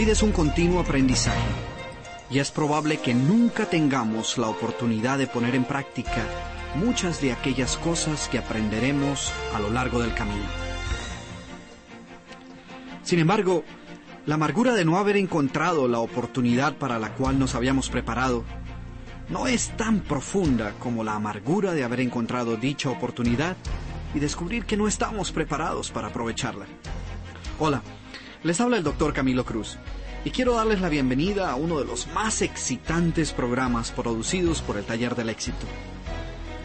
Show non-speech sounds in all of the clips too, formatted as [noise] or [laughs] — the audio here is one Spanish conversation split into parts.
Vida es un continuo aprendizaje y es probable que nunca tengamos la oportunidad de poner en práctica muchas de aquellas cosas que aprenderemos a lo largo del camino. Sin embargo, la amargura de no haber encontrado la oportunidad para la cual nos habíamos preparado no es tan profunda como la amargura de haber encontrado dicha oportunidad y descubrir que no estamos preparados para aprovecharla. Hola, les habla el doctor Camilo Cruz y quiero darles la bienvenida a uno de los más excitantes programas producidos por el Taller del Éxito.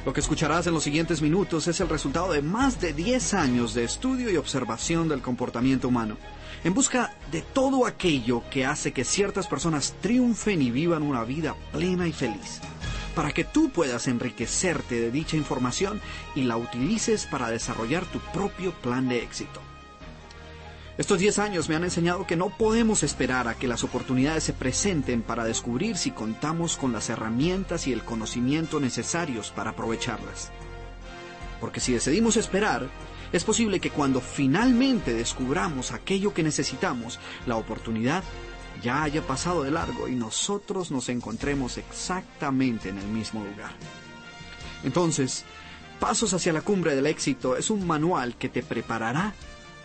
Lo que escucharás en los siguientes minutos es el resultado de más de 10 años de estudio y observación del comportamiento humano, en busca de todo aquello que hace que ciertas personas triunfen y vivan una vida plena y feliz, para que tú puedas enriquecerte de dicha información y la utilices para desarrollar tu propio plan de éxito. Estos 10 años me han enseñado que no podemos esperar a que las oportunidades se presenten para descubrir si contamos con las herramientas y el conocimiento necesarios para aprovecharlas. Porque si decidimos esperar, es posible que cuando finalmente descubramos aquello que necesitamos, la oportunidad ya haya pasado de largo y nosotros nos encontremos exactamente en el mismo lugar. Entonces, Pasos hacia la cumbre del éxito es un manual que te preparará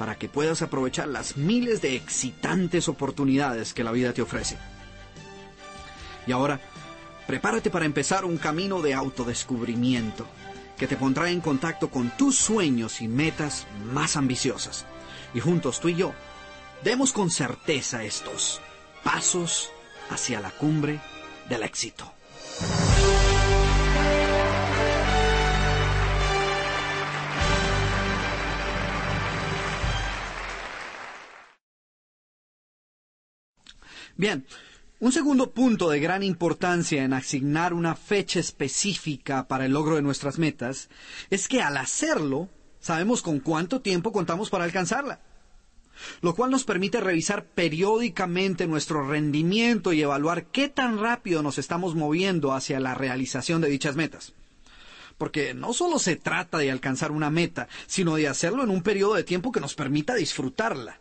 para que puedas aprovechar las miles de excitantes oportunidades que la vida te ofrece. Y ahora, prepárate para empezar un camino de autodescubrimiento que te pondrá en contacto con tus sueños y metas más ambiciosas. Y juntos tú y yo, demos con certeza estos pasos hacia la cumbre del éxito. Bien, un segundo punto de gran importancia en asignar una fecha específica para el logro de nuestras metas es que al hacerlo sabemos con cuánto tiempo contamos para alcanzarla, lo cual nos permite revisar periódicamente nuestro rendimiento y evaluar qué tan rápido nos estamos moviendo hacia la realización de dichas metas. Porque no solo se trata de alcanzar una meta, sino de hacerlo en un periodo de tiempo que nos permita disfrutarla.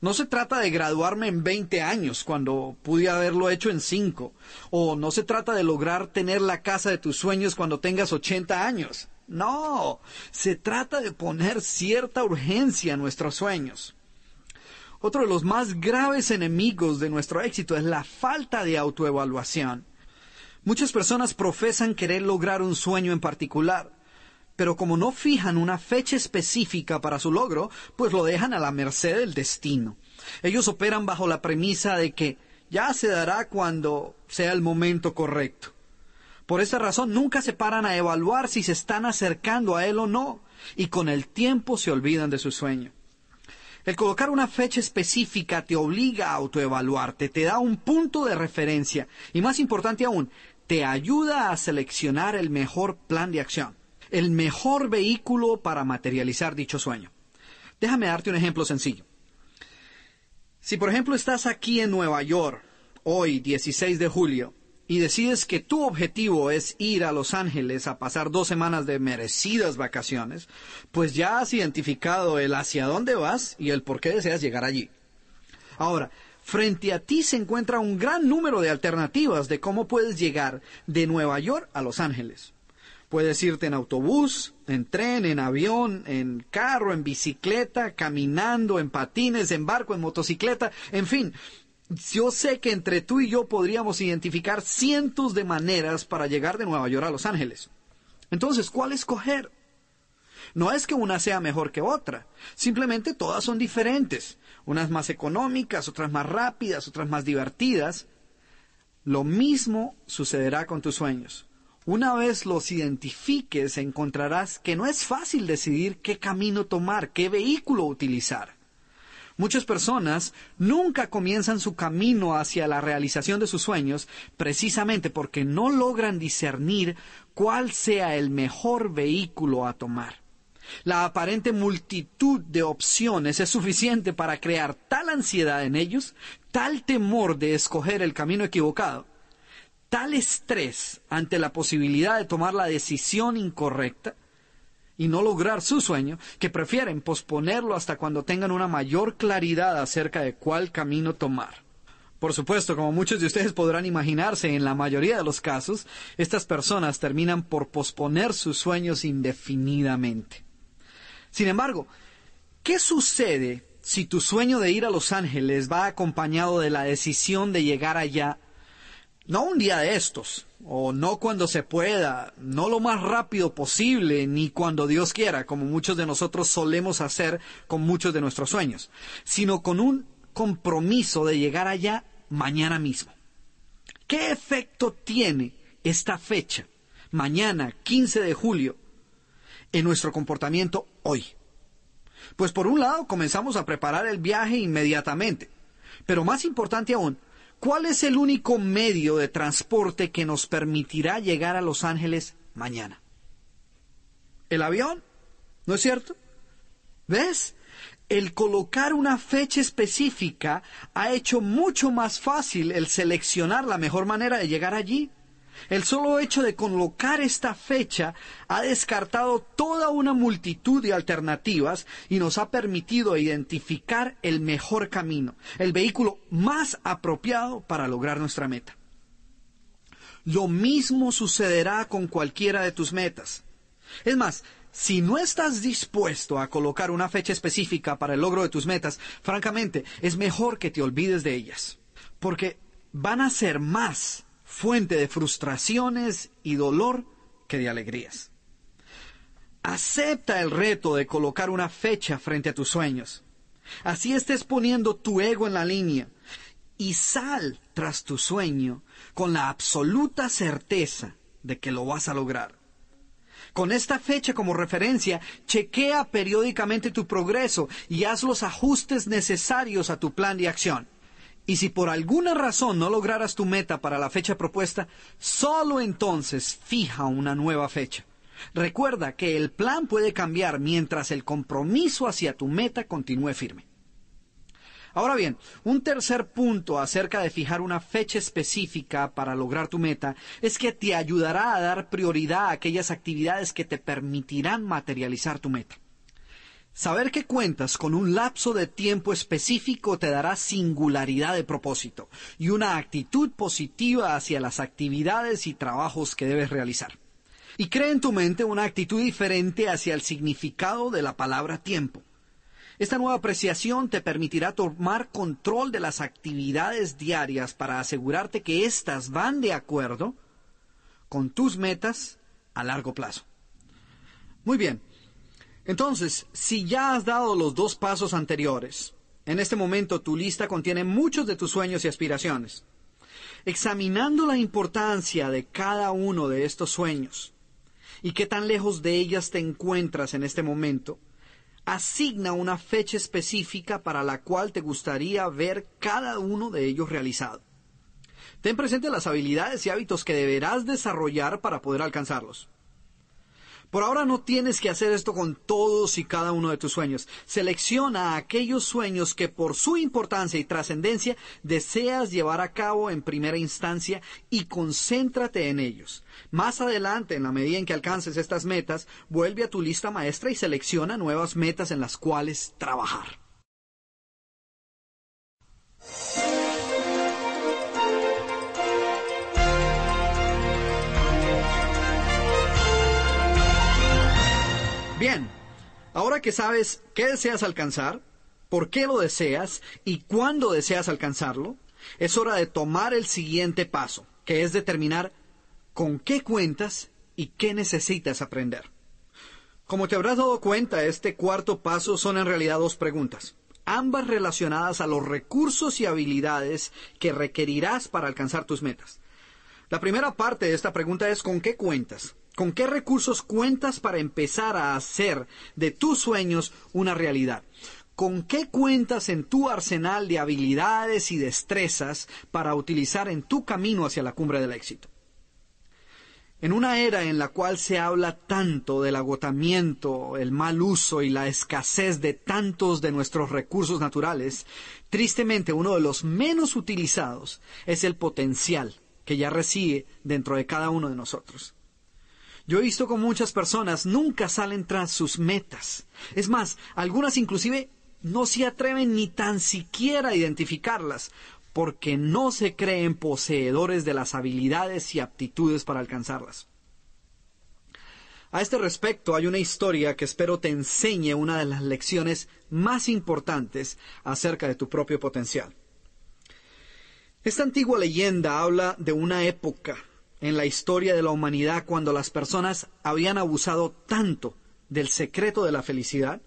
No se trata de graduarme en 20 años cuando pude haberlo hecho en 5. O no se trata de lograr tener la casa de tus sueños cuando tengas 80 años. No, se trata de poner cierta urgencia a nuestros sueños. Otro de los más graves enemigos de nuestro éxito es la falta de autoevaluación. Muchas personas profesan querer lograr un sueño en particular, pero como no fijan una fecha específica para su logro, pues lo dejan a la merced del destino. Ellos operan bajo la premisa de que ya se dará cuando sea el momento correcto. Por esta razón nunca se paran a evaluar si se están acercando a él o no, y con el tiempo se olvidan de su sueño. El colocar una fecha específica te obliga a autoevaluarte, te da un punto de referencia y más importante aún, te ayuda a seleccionar el mejor plan de acción el mejor vehículo para materializar dicho sueño. Déjame darte un ejemplo sencillo. Si por ejemplo estás aquí en Nueva York, hoy 16 de julio, y decides que tu objetivo es ir a Los Ángeles a pasar dos semanas de merecidas vacaciones, pues ya has identificado el hacia dónde vas y el por qué deseas llegar allí. Ahora, frente a ti se encuentra un gran número de alternativas de cómo puedes llegar de Nueva York a Los Ángeles. Puedes irte en autobús, en tren, en avión, en carro, en bicicleta, caminando, en patines, en barco, en motocicleta, en fin. Yo sé que entre tú y yo podríamos identificar cientos de maneras para llegar de Nueva York a Los Ángeles. Entonces, ¿cuál escoger? No es que una sea mejor que otra, simplemente todas son diferentes, unas más económicas, otras más rápidas, otras más divertidas. Lo mismo sucederá con tus sueños. Una vez los identifiques, encontrarás que no es fácil decidir qué camino tomar, qué vehículo utilizar. Muchas personas nunca comienzan su camino hacia la realización de sus sueños precisamente porque no logran discernir cuál sea el mejor vehículo a tomar. La aparente multitud de opciones es suficiente para crear tal ansiedad en ellos, tal temor de escoger el camino equivocado, tal estrés ante la posibilidad de tomar la decisión incorrecta y no lograr su sueño, que prefieren posponerlo hasta cuando tengan una mayor claridad acerca de cuál camino tomar. Por supuesto, como muchos de ustedes podrán imaginarse, en la mayoría de los casos, estas personas terminan por posponer sus sueños indefinidamente. Sin embargo, ¿qué sucede si tu sueño de ir a Los Ángeles va acompañado de la decisión de llegar allá, no un día de estos, o no cuando se pueda, no lo más rápido posible, ni cuando Dios quiera, como muchos de nosotros solemos hacer con muchos de nuestros sueños, sino con un compromiso de llegar allá mañana mismo. ¿Qué efecto tiene esta fecha, mañana 15 de julio, en nuestro comportamiento hoy? Pues por un lado comenzamos a preparar el viaje inmediatamente, pero más importante aún, ¿cuál es el único medio de transporte que nos permitirá llegar a Los Ángeles mañana? ¿El avión? ¿No es cierto? ¿Ves? el colocar una fecha específica ha hecho mucho más fácil el seleccionar la mejor manera de llegar allí. El solo hecho de colocar esta fecha ha descartado toda una multitud de alternativas y nos ha permitido identificar el mejor camino, el vehículo más apropiado para lograr nuestra meta. Lo mismo sucederá con cualquiera de tus metas. Es más, si no estás dispuesto a colocar una fecha específica para el logro de tus metas, francamente, es mejor que te olvides de ellas, porque van a ser más fuente de frustraciones y dolor que de alegrías. Acepta el reto de colocar una fecha frente a tus sueños. Así estés poniendo tu ego en la línea y sal tras tu sueño con la absoluta certeza de que lo vas a lograr. Con esta fecha como referencia, chequea periódicamente tu progreso y haz los ajustes necesarios a tu plan de acción. Y si por alguna razón no lograras tu meta para la fecha propuesta, solo entonces fija una nueva fecha. Recuerda que el plan puede cambiar mientras el compromiso hacia tu meta continúe firme. Ahora bien, un tercer punto acerca de fijar una fecha específica para lograr tu meta es que te ayudará a dar prioridad a aquellas actividades que te permitirán materializar tu meta. Saber que cuentas con un lapso de tiempo específico te dará singularidad de propósito y una actitud positiva hacia las actividades y trabajos que debes realizar. Y crea en tu mente una actitud diferente hacia el significado de la palabra tiempo. Esta nueva apreciación te permitirá tomar control de las actividades diarias para asegurarte que éstas van de acuerdo con tus metas a largo plazo. Muy bien. Entonces, si ya has dado los dos pasos anteriores, en este momento tu lista contiene muchos de tus sueños y aspiraciones. Examinando la importancia de cada uno de estos sueños y qué tan lejos de ellas te encuentras en este momento, asigna una fecha específica para la cual te gustaría ver cada uno de ellos realizado. Ten presente las habilidades y hábitos que deberás desarrollar para poder alcanzarlos. Por ahora no tienes que hacer esto con todos y cada uno de tus sueños. Selecciona aquellos sueños que por su importancia y trascendencia deseas llevar a cabo en primera instancia y concéntrate en ellos. Más adelante, en la medida en que alcances estas metas, vuelve a tu lista maestra y selecciona nuevas metas en las cuales trabajar. Bien, ahora que sabes qué deseas alcanzar, por qué lo deseas y cuándo deseas alcanzarlo, es hora de tomar el siguiente paso, que es determinar con qué cuentas y qué necesitas aprender. Como te habrás dado cuenta, este cuarto paso son en realidad dos preguntas, ambas relacionadas a los recursos y habilidades que requerirás para alcanzar tus metas. La primera parte de esta pregunta es ¿con qué cuentas? ¿Con qué recursos cuentas para empezar a hacer de tus sueños una realidad? ¿Con qué cuentas en tu arsenal de habilidades y destrezas para utilizar en tu camino hacia la cumbre del éxito? En una era en la cual se habla tanto del agotamiento, el mal uso y la escasez de tantos de nuestros recursos naturales, tristemente uno de los menos utilizados es el potencial que ya reside dentro de cada uno de nosotros. Yo he visto que muchas personas nunca salen tras sus metas. Es más, algunas inclusive no se atreven ni tan siquiera a identificarlas, porque no se creen poseedores de las habilidades y aptitudes para alcanzarlas. A este respecto hay una historia que espero te enseñe una de las lecciones más importantes acerca de tu propio potencial. Esta antigua leyenda habla de una época en la historia de la humanidad cuando las personas habían abusado tanto del secreto de la felicidad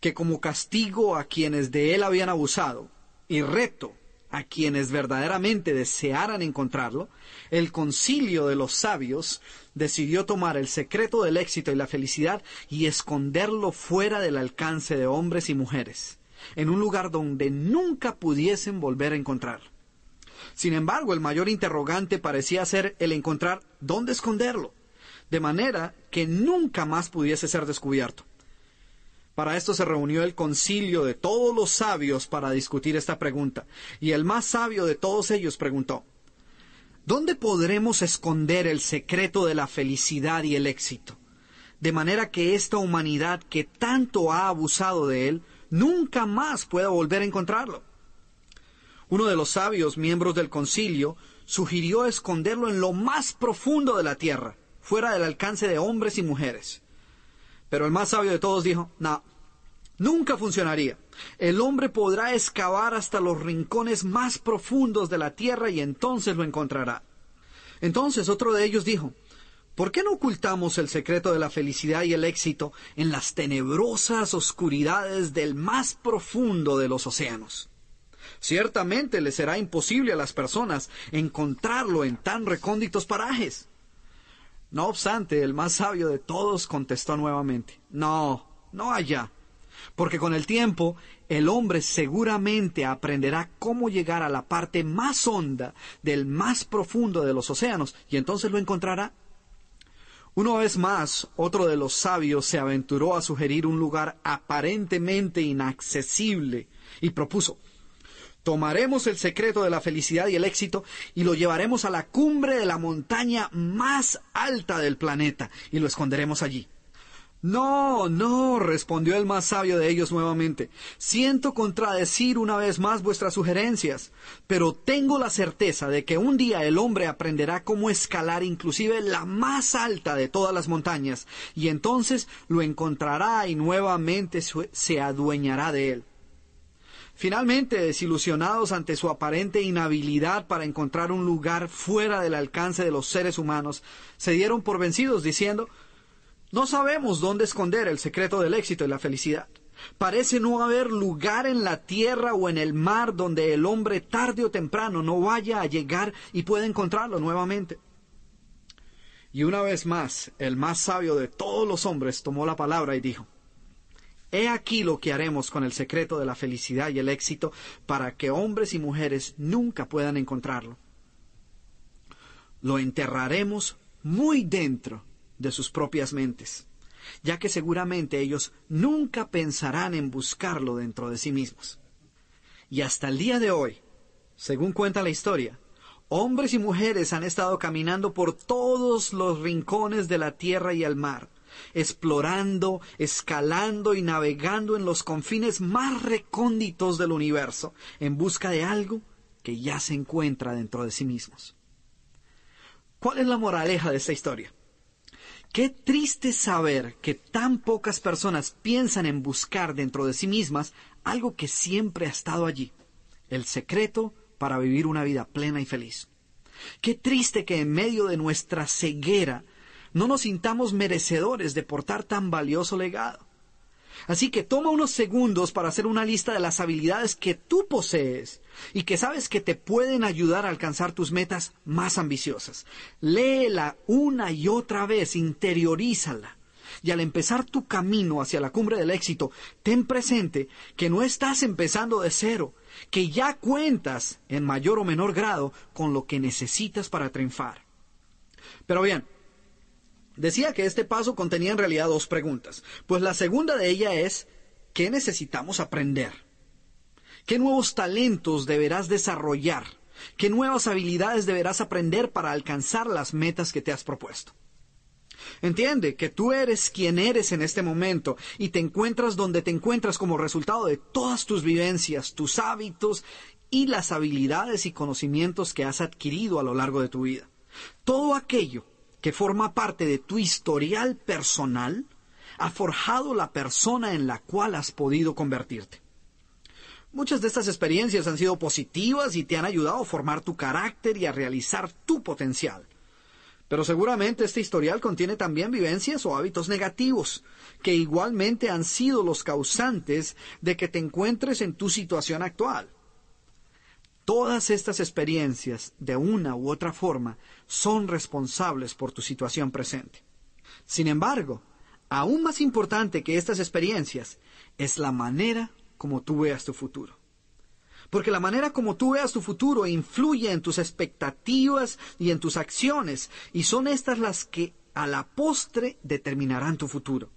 que como castigo a quienes de él habían abusado y reto a quienes verdaderamente desearan encontrarlo, el concilio de los sabios decidió tomar el secreto del éxito y la felicidad y esconderlo fuera del alcance de hombres y mujeres, en un lugar donde nunca pudiesen volver a encontrarlo. Sin embargo, el mayor interrogante parecía ser el encontrar dónde esconderlo, de manera que nunca más pudiese ser descubierto. Para esto se reunió el concilio de todos los sabios para discutir esta pregunta, y el más sabio de todos ellos preguntó, ¿Dónde podremos esconder el secreto de la felicidad y el éxito? De manera que esta humanidad que tanto ha abusado de él, nunca más pueda volver a encontrarlo. Uno de los sabios miembros del concilio sugirió esconderlo en lo más profundo de la tierra, fuera del alcance de hombres y mujeres. Pero el más sabio de todos dijo, no, nunca funcionaría. El hombre podrá excavar hasta los rincones más profundos de la tierra y entonces lo encontrará. Entonces otro de ellos dijo, ¿por qué no ocultamos el secreto de la felicidad y el éxito en las tenebrosas oscuridades del más profundo de los océanos? Ciertamente le será imposible a las personas encontrarlo en tan recónditos parajes. No obstante, el más sabio de todos contestó nuevamente, No, no allá, porque con el tiempo el hombre seguramente aprenderá cómo llegar a la parte más honda del más profundo de los océanos, y entonces lo encontrará. Una vez más, otro de los sabios se aventuró a sugerir un lugar aparentemente inaccesible y propuso Tomaremos el secreto de la felicidad y el éxito y lo llevaremos a la cumbre de la montaña más alta del planeta y lo esconderemos allí. No, no, respondió el más sabio de ellos nuevamente. Siento contradecir una vez más vuestras sugerencias, pero tengo la certeza de que un día el hombre aprenderá cómo escalar inclusive la más alta de todas las montañas, y entonces lo encontrará y nuevamente se adueñará de él. Finalmente, desilusionados ante su aparente inhabilidad para encontrar un lugar fuera del alcance de los seres humanos, se dieron por vencidos diciendo No sabemos dónde esconder el secreto del éxito y la felicidad. Parece no haber lugar en la tierra o en el mar donde el hombre tarde o temprano no vaya a llegar y pueda encontrarlo nuevamente. Y una vez más, el más sabio de todos los hombres tomó la palabra y dijo He aquí lo que haremos con el secreto de la felicidad y el éxito para que hombres y mujeres nunca puedan encontrarlo. Lo enterraremos muy dentro de sus propias mentes, ya que seguramente ellos nunca pensarán en buscarlo dentro de sí mismos. Y hasta el día de hoy, según cuenta la historia, hombres y mujeres han estado caminando por todos los rincones de la tierra y el mar, explorando, escalando y navegando en los confines más recónditos del universo, en busca de algo que ya se encuentra dentro de sí mismos. ¿Cuál es la moraleja de esta historia? Qué triste saber que tan pocas personas piensan en buscar dentro de sí mismas algo que siempre ha estado allí, el secreto para vivir una vida plena y feliz. Qué triste que en medio de nuestra ceguera no nos sintamos merecedores de portar tan valioso legado. Así que toma unos segundos para hacer una lista de las habilidades que tú posees y que sabes que te pueden ayudar a alcanzar tus metas más ambiciosas. Léela una y otra vez, interiorízala. Y al empezar tu camino hacia la cumbre del éxito, ten presente que no estás empezando de cero, que ya cuentas, en mayor o menor grado, con lo que necesitas para triunfar. Pero bien, Decía que este paso contenía en realidad dos preguntas, pues la segunda de ella es, ¿qué necesitamos aprender? ¿Qué nuevos talentos deberás desarrollar? ¿Qué nuevas habilidades deberás aprender para alcanzar las metas que te has propuesto? Entiende que tú eres quien eres en este momento y te encuentras donde te encuentras como resultado de todas tus vivencias, tus hábitos y las habilidades y conocimientos que has adquirido a lo largo de tu vida. Todo aquello que forma parte de tu historial personal ha forjado la persona en la cual has podido convertirte. Muchas de estas experiencias han sido positivas y te han ayudado a formar tu carácter y a realizar tu potencial. Pero seguramente este historial contiene también vivencias o hábitos negativos, que igualmente han sido los causantes de que te encuentres en tu situación actual. Todas estas experiencias, de una u otra forma, son responsables por tu situación presente. Sin embargo, aún más importante que estas experiencias es la manera como tú veas tu futuro. Porque la manera como tú veas tu futuro influye en tus expectativas y en tus acciones, y son estas las que a la postre determinarán tu futuro.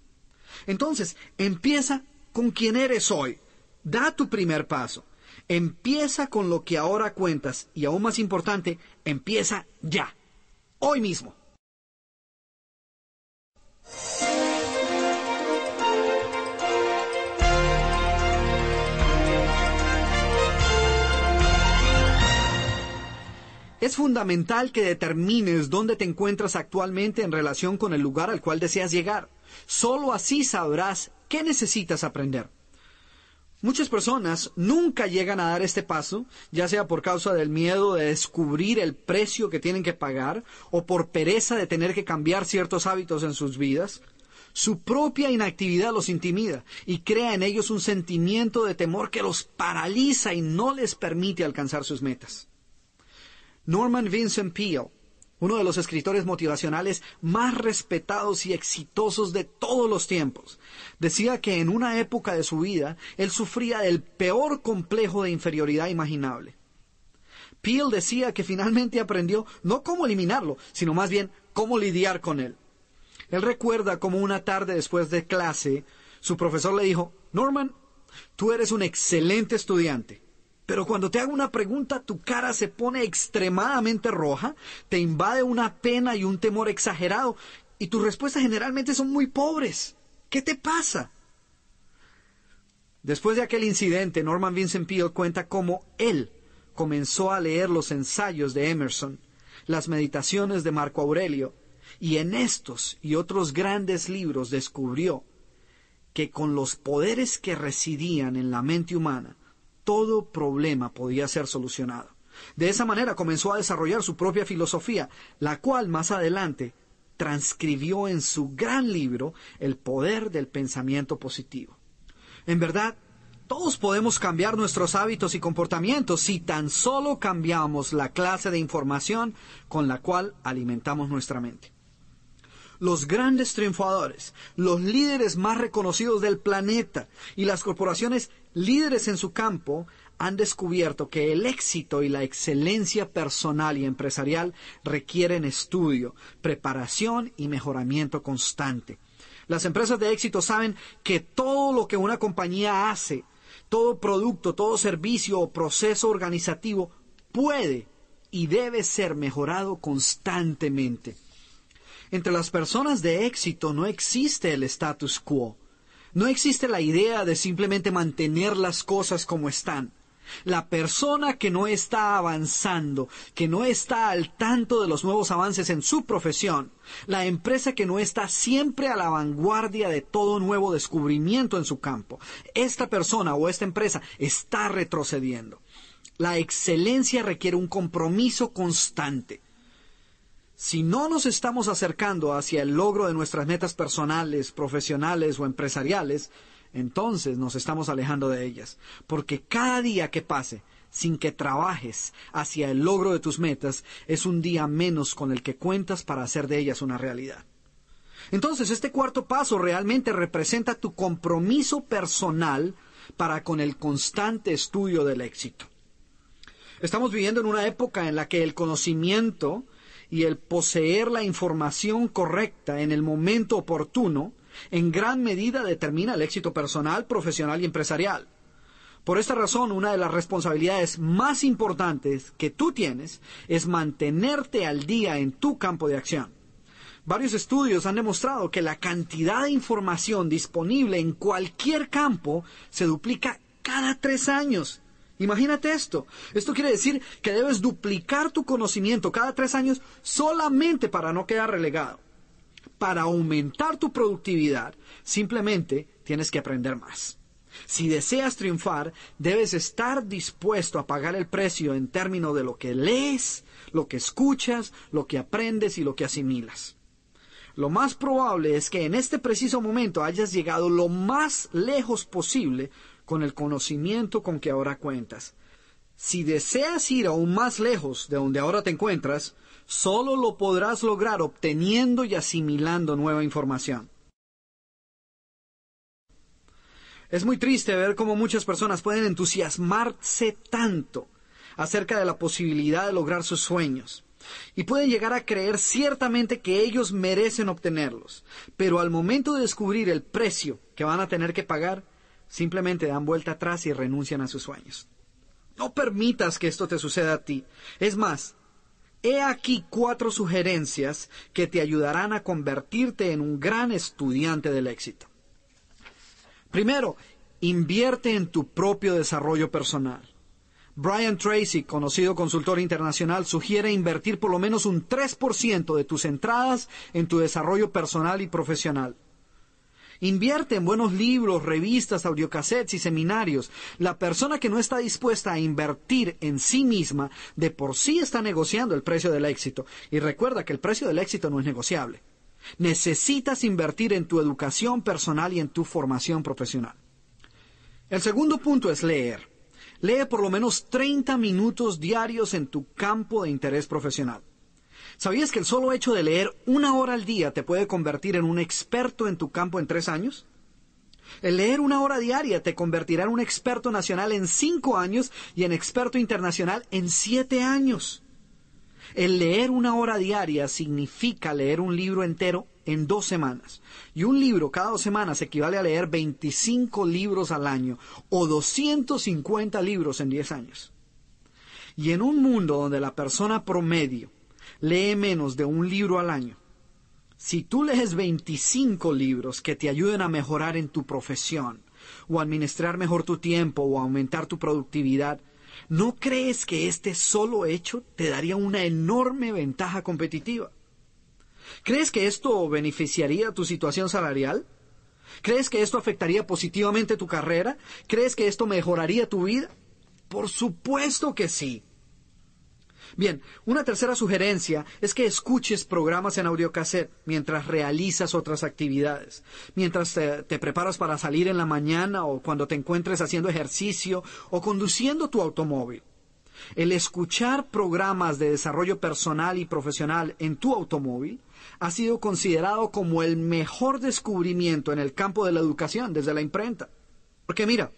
Entonces, empieza con quien eres hoy. Da tu primer paso. Empieza con lo que ahora cuentas y aún más importante, empieza ya, hoy mismo. Es fundamental que determines dónde te encuentras actualmente en relación con el lugar al cual deseas llegar. Solo así sabrás qué necesitas aprender. Muchas personas nunca llegan a dar este paso, ya sea por causa del miedo de descubrir el precio que tienen que pagar o por pereza de tener que cambiar ciertos hábitos en sus vidas. Su propia inactividad los intimida y crea en ellos un sentimiento de temor que los paraliza y no les permite alcanzar sus metas. Norman Vincent Peale uno de los escritores motivacionales más respetados y exitosos de todos los tiempos. Decía que en una época de su vida él sufría del peor complejo de inferioridad imaginable. Peel decía que finalmente aprendió no cómo eliminarlo, sino más bien cómo lidiar con él. Él recuerda cómo una tarde después de clase, su profesor le dijo, Norman, tú eres un excelente estudiante, pero cuando te hago una pregunta, tu cara se pone extremadamente roja, te invade una pena y un temor exagerado, y tus respuestas generalmente son muy pobres. ¿Qué te pasa? Después de aquel incidente, Norman Vincent Peale cuenta cómo él comenzó a leer los ensayos de Emerson, las meditaciones de Marco Aurelio, y en estos y otros grandes libros descubrió que con los poderes que residían en la mente humana, todo problema podía ser solucionado. De esa manera comenzó a desarrollar su propia filosofía, la cual más adelante transcribió en su gran libro El poder del pensamiento positivo. En verdad, todos podemos cambiar nuestros hábitos y comportamientos si tan solo cambiamos la clase de información con la cual alimentamos nuestra mente. Los grandes triunfadores, los líderes más reconocidos del planeta y las corporaciones líderes en su campo han descubierto que el éxito y la excelencia personal y empresarial requieren estudio, preparación y mejoramiento constante. Las empresas de éxito saben que todo lo que una compañía hace, todo producto, todo servicio o proceso organizativo puede y debe ser mejorado constantemente. Entre las personas de éxito no existe el status quo. No existe la idea de simplemente mantener las cosas como están. La persona que no está avanzando, que no está al tanto de los nuevos avances en su profesión, la empresa que no está siempre a la vanguardia de todo nuevo descubrimiento en su campo, esta persona o esta empresa está retrocediendo. La excelencia requiere un compromiso constante. Si no nos estamos acercando hacia el logro de nuestras metas personales, profesionales o empresariales, entonces nos estamos alejando de ellas. Porque cada día que pase sin que trabajes hacia el logro de tus metas es un día menos con el que cuentas para hacer de ellas una realidad. Entonces, este cuarto paso realmente representa tu compromiso personal para con el constante estudio del éxito. Estamos viviendo en una época en la que el conocimiento y el poseer la información correcta en el momento oportuno en gran medida determina el éxito personal, profesional y empresarial. Por esta razón, una de las responsabilidades más importantes que tú tienes es mantenerte al día en tu campo de acción. Varios estudios han demostrado que la cantidad de información disponible en cualquier campo se duplica cada tres años. Imagínate esto. Esto quiere decir que debes duplicar tu conocimiento cada tres años solamente para no quedar relegado. Para aumentar tu productividad, simplemente tienes que aprender más. Si deseas triunfar, debes estar dispuesto a pagar el precio en términos de lo que lees, lo que escuchas, lo que aprendes y lo que asimilas. Lo más probable es que en este preciso momento hayas llegado lo más lejos posible con el conocimiento con que ahora cuentas. Si deseas ir aún más lejos de donde ahora te encuentras, solo lo podrás lograr obteniendo y asimilando nueva información. Es muy triste ver cómo muchas personas pueden entusiasmarse tanto acerca de la posibilidad de lograr sus sueños y pueden llegar a creer ciertamente que ellos merecen obtenerlos, pero al momento de descubrir el precio que van a tener que pagar, simplemente dan vuelta atrás y renuncian a sus sueños. No permitas que esto te suceda a ti. Es más, he aquí cuatro sugerencias que te ayudarán a convertirte en un gran estudiante del éxito. Primero, invierte en tu propio desarrollo personal. Brian Tracy, conocido consultor internacional, sugiere invertir por lo menos un 3% de tus entradas en tu desarrollo personal y profesional. Invierte en buenos libros, revistas, audiocassettes y seminarios. La persona que no está dispuesta a invertir en sí misma, de por sí está negociando el precio del éxito. Y recuerda que el precio del éxito no es negociable. Necesitas invertir en tu educación personal y en tu formación profesional. El segundo punto es leer. Lee por lo menos 30 minutos diarios en tu campo de interés profesional. ¿Sabías que el solo hecho de leer una hora al día te puede convertir en un experto en tu campo en tres años? El leer una hora diaria te convertirá en un experto nacional en cinco años y en experto internacional en siete años. El leer una hora diaria significa leer un libro entero en dos semanas. Y un libro cada dos semanas equivale a leer 25 libros al año o 250 libros en 10 años. Y en un mundo donde la persona promedio lee menos de un libro al año, si tú lees 25 libros que te ayuden a mejorar en tu profesión, o administrar mejor tu tiempo, o aumentar tu productividad, ¿no crees que este solo hecho te daría una enorme ventaja competitiva? ¿Crees que esto beneficiaría tu situación salarial? ¿Crees que esto afectaría positivamente tu carrera? ¿Crees que esto mejoraría tu vida? Por supuesto que sí. Bien, una tercera sugerencia es que escuches programas en audiocassette mientras realizas otras actividades, mientras te, te, preparas para salir en la mañana o cuando te encuentres haciendo ejercicio o conduciendo tu automóvil. El escuchar programas de desarrollo personal y profesional en tu automóvil ha sido considerado como el mejor descubrimiento en el campo de la educación desde la imprenta. Porque mira,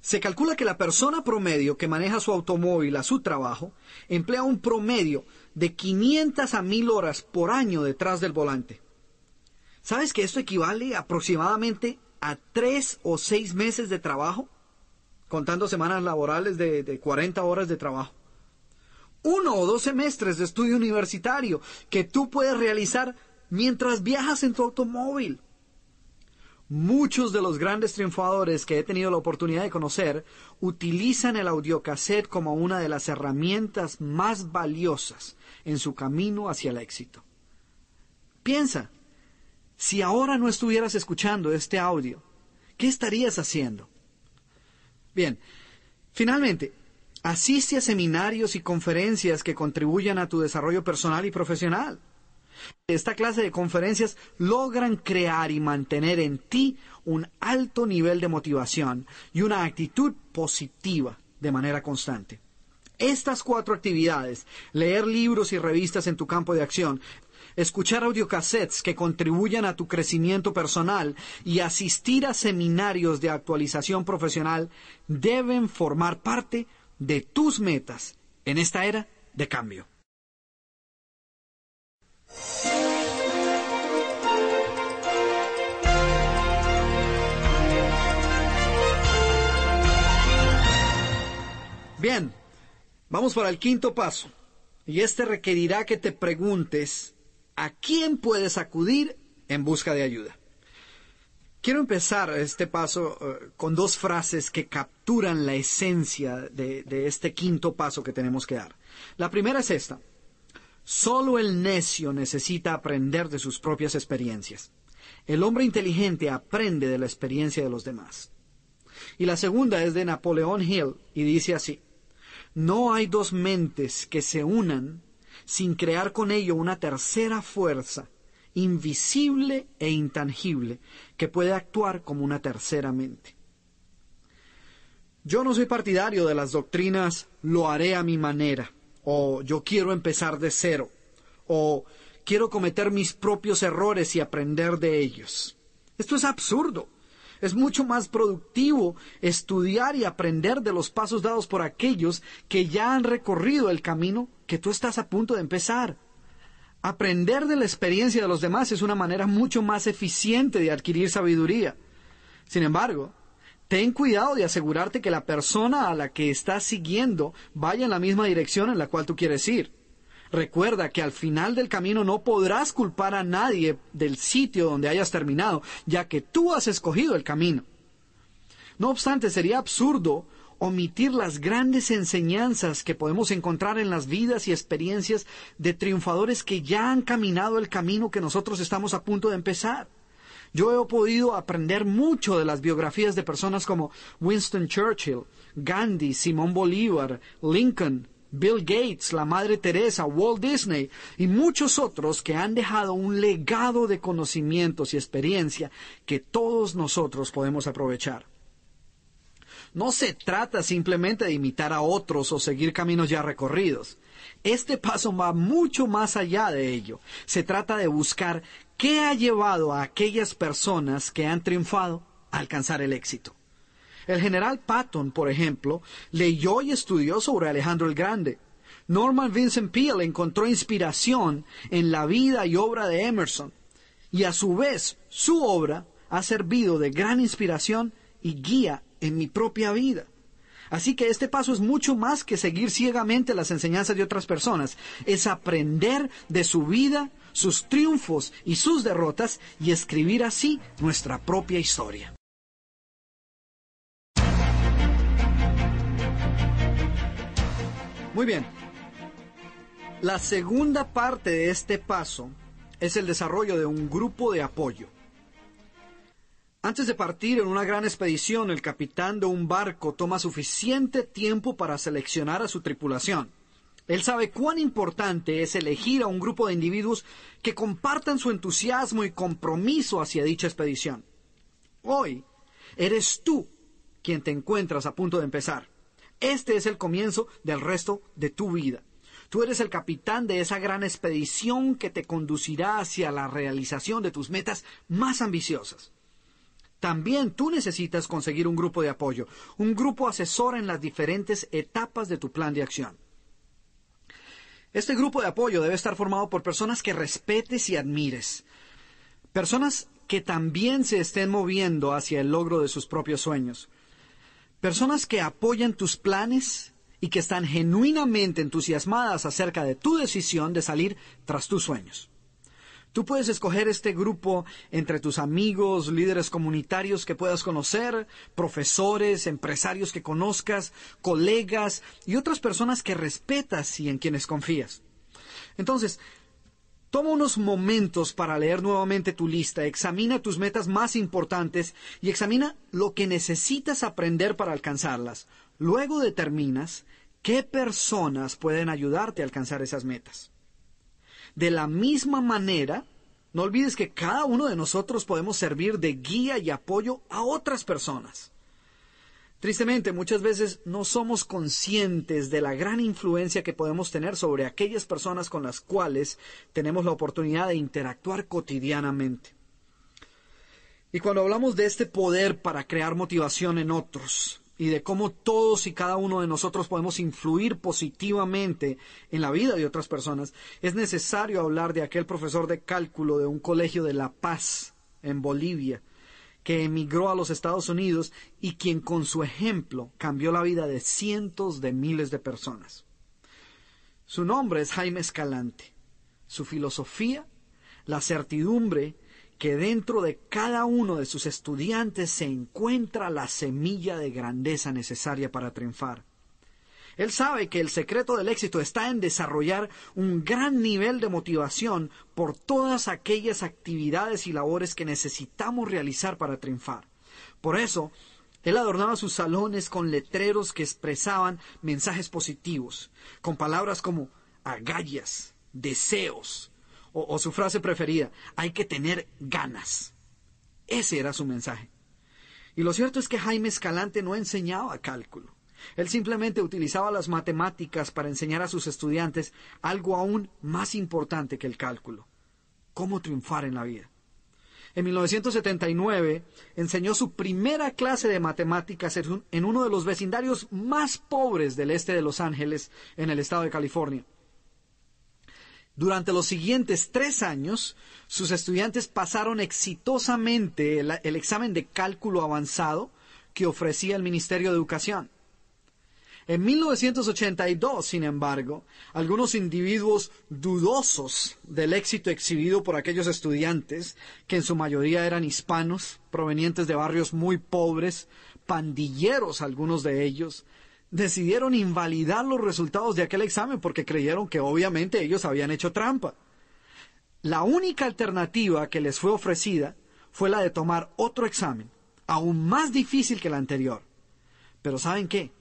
se calcula que la persona promedio que maneja su automóvil a su trabajo emplea un promedio de 500 a 1000 horas por año detrás del volante. ¿Sabes que esto equivale aproximadamente a tres o seis meses de trabajo? Contando semanas laborales de, de 40 horas de trabajo uno o dos semestres de estudio universitario que tú puedes realizar mientras viajas en tu automóvil. Muchos de los grandes triunfadores que he tenido la oportunidad de conocer utilizan el audiocassette como una de las herramientas más valiosas en su camino hacia el éxito. Piensa, si ahora no estuvieras escuchando este audio, ¿qué estarías haciendo? Bien, finalmente, Asiste a seminarios y conferencias que contribuyan a tu desarrollo personal y profesional. Esta clase de conferencias logran crear y mantener en ti un alto nivel de motivación y una actitud positiva de manera constante. Estas cuatro actividades, leer libros y revistas en tu campo de acción, escuchar audiocassettes que contribuyan a tu crecimiento personal y asistir a seminarios de actualización profesional, deben formar parte de tus metas en esta era de cambio. Bien, vamos para el quinto paso. Y este requerirá que te preguntes, ¿A quién puedes acudir en busca de ayuda? Quiero empezar este paso eh, con dos frases que capturan la esencia de, de este quinto paso que tenemos que dar. La primera es esta. Solo el necio necesita aprender de sus propias experiencias. El hombre inteligente aprende de la experiencia de los demás. Y la segunda es de Napoleón Hill y dice así. No hay dos mentes que se unan sin crear con ello una tercera fuerza, invisible e intangible, que puede actuar como una tercera mente. Yo no soy partidario de las doctrinas lo haré a mi manera, o yo quiero empezar de cero, o quiero cometer mis propios errores y aprender de ellos. Esto es absurdo. Es mucho más productivo estudiar y aprender de los pasos dados por aquellos que ya han recorrido el camino que tú estás a punto de empezar. Aprender de la experiencia de los demás es una manera mucho más eficiente de adquirir sabiduría. Sin embargo, ten cuidado de asegurarte que la persona a la que estás siguiendo vaya en la misma dirección en la cual tú quieres ir. Recuerda que al final del camino no podrás culpar a nadie del sitio donde hayas terminado, ya que tú has escogido el camino. No obstante, sería absurdo omitir las grandes enseñanzas que podemos encontrar en las vidas y experiencias de triunfadores que ya han caminado el camino que nosotros estamos a punto de empezar. Yo he podido aprender mucho de las biografías de personas como Winston Churchill, Gandhi, Simón Bolívar, Lincoln, Bill Gates, la Madre Teresa, Walt Disney y muchos otros que han dejado un legado de conocimientos y experiencia que todos nosotros podemos aprovechar. No se trata simplemente de imitar a otros o seguir caminos ya recorridos. Este paso va mucho más allá de ello. Se trata de buscar qué ha llevado a aquellas personas que han triunfado a alcanzar el éxito. El general Patton, por ejemplo, leyó y estudió sobre Alejandro el Grande. Norman Vincent Peale encontró inspiración en la vida y obra de Emerson, y a su vez su obra ha servido de gran inspiración y guía en mi propia vida. Así que este paso es mucho más que seguir ciegamente las enseñanzas de otras personas, es aprender de su vida, sus triunfos y sus derrotas y escribir así nuestra propia historia. Muy bien. La segunda parte de este paso es el desarrollo de un grupo de apoyo. Antes de partir en una gran expedición, el capitán de un barco toma suficiente tiempo para seleccionar a su tripulación. Él sabe cuán importante es elegir a un grupo de individuos que compartan su entusiasmo y compromiso hacia dicha expedición. Hoy eres tú quien te encuentras a punto de empezar. Este es el comienzo del resto de tu vida. Tú eres el capitán de esa gran expedición que te conducirá hacia la realización de tus metas más ambiciosas. También tú necesitas conseguir un grupo de apoyo, un grupo asesor en las diferentes etapas de tu plan de acción. Este grupo de apoyo debe estar formado por personas que respetes y admires, personas que también se estén moviendo hacia el logro de sus propios sueños, Personas que apoyan tus planes y que están genuinamente entusiasmadas acerca de tu decisión de salir tras tus sueños. Tú puedes escoger este grupo entre tus amigos, líderes comunitarios que puedas conocer, profesores, empresarios que conozcas, colegas y otras personas que respetas y en quienes confías. Entonces, Toma unos momentos para leer nuevamente tu lista, examina tus metas más importantes y examina lo que necesitas aprender para alcanzarlas. Luego determinas qué personas pueden ayudarte a alcanzar esas metas. De la misma manera, no olvides que cada uno de nosotros podemos servir de guía y apoyo a otras personas. Tristemente, muchas veces no somos conscientes de la gran influencia que podemos tener sobre aquellas personas con las cuales tenemos la oportunidad de interactuar cotidianamente. Y cuando hablamos de este poder para crear motivación en otros y de cómo todos y cada uno de nosotros podemos influir positivamente en la vida de otras personas, es necesario hablar de aquel profesor de cálculo de un colegio de La Paz, en Bolivia, que emigró a los Estados Unidos y quien con su ejemplo cambió la vida de cientos de miles de personas. Su nombre es Jaime Escalante. Su filosofía la certidumbre que dentro de cada uno de sus estudiantes se encuentra la semilla de grandeza necesaria para triunfar. Él sabe que el secreto del éxito está en desarrollar un gran nivel de motivación por todas aquellas actividades y labores que necesitamos realizar para triunfar. Por eso, él adornaba sus salones con letreros que expresaban mensajes positivos, con palabras como agallas, deseos, o, su frase preferida, hay que tener ganas. Ese era su mensaje. Y lo cierto es que Jaime Escalante no enseñaba cálculo. Él simplemente utilizaba las matemáticas para enseñar a sus estudiantes algo aún más importante que el cálculo, cómo triunfar en la vida. En 1979 enseñó su primera clase de matemáticas en uno de los vecindarios más pobres del este de Los Ángeles, en el estado de California. Durante los siguientes tres años, sus estudiantes pasaron exitosamente el, examen de cálculo avanzado que ofrecía el Ministerio de Educación. En 1982, sin embargo, algunos individuos dudosos del éxito exhibido por aquellos estudiantes, que en su mayoría eran hispanos, provenientes de barrios muy pobres, pandilleros algunos de ellos, decidieron invalidar los resultados de aquel examen porque creyeron que obviamente ellos habían hecho trampa. La única alternativa que les fue ofrecida fue la de tomar otro examen, aún más difícil que el anterior. Pero ¿saben qué?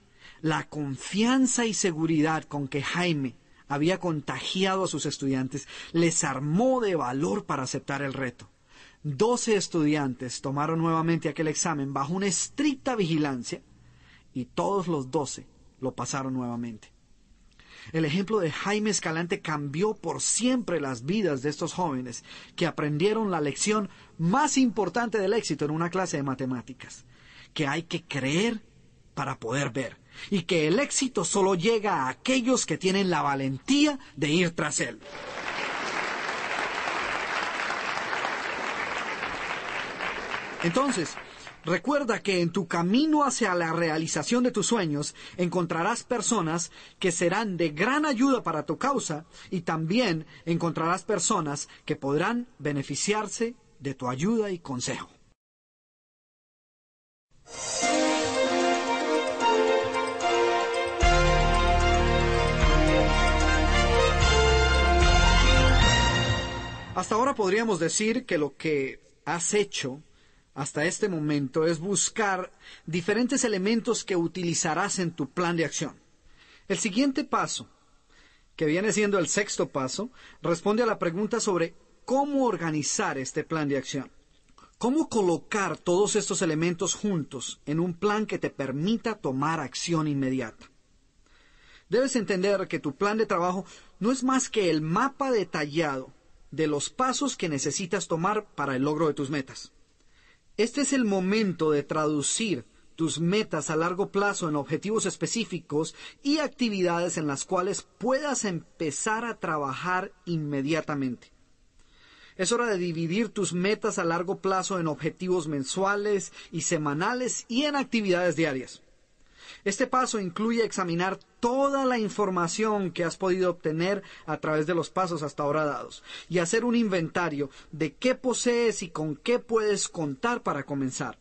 la confianza y seguridad con que Jaime había contagiado a sus estudiantes les armó de valor para aceptar el reto. Doce estudiantes tomaron nuevamente aquel examen bajo una estricta vigilancia y todos los doce lo pasaron nuevamente. El ejemplo de Jaime Escalante cambió por siempre las vidas de estos jóvenes que aprendieron la lección más importante del éxito en una clase de matemáticas, que hay que creer para poder ver y que el éxito solo llega a aquellos que tienen la valentía de ir tras él. Entonces, recuerda que en tu camino hacia la realización de tus sueños encontrarás personas que serán de gran ayuda para tu causa y también encontrarás personas que podrán beneficiarse de tu ayuda y consejo. Hasta ahora podríamos decir que lo que has hecho hasta este momento es buscar diferentes elementos que utilizarás en tu plan de acción. El siguiente paso, que viene siendo el sexto paso, responde a la pregunta sobre cómo organizar este plan de acción. ¿Cómo colocar todos estos elementos juntos en un plan que te permita tomar acción inmediata? Debes entender que tu plan de trabajo no es más que el mapa detallado de los pasos que necesitas tomar para el logro de tus metas. Este es el momento de traducir tus metas a largo plazo en objetivos específicos y actividades en las cuales puedas empezar a trabajar inmediatamente. Es hora de dividir tus metas a largo plazo en objetivos mensuales y semanales y en actividades diarias. Este paso incluye examinar toda la información que has podido obtener a través de los pasos hasta ahora dados y hacer un inventario de qué posees y con qué puedes contar para comenzar.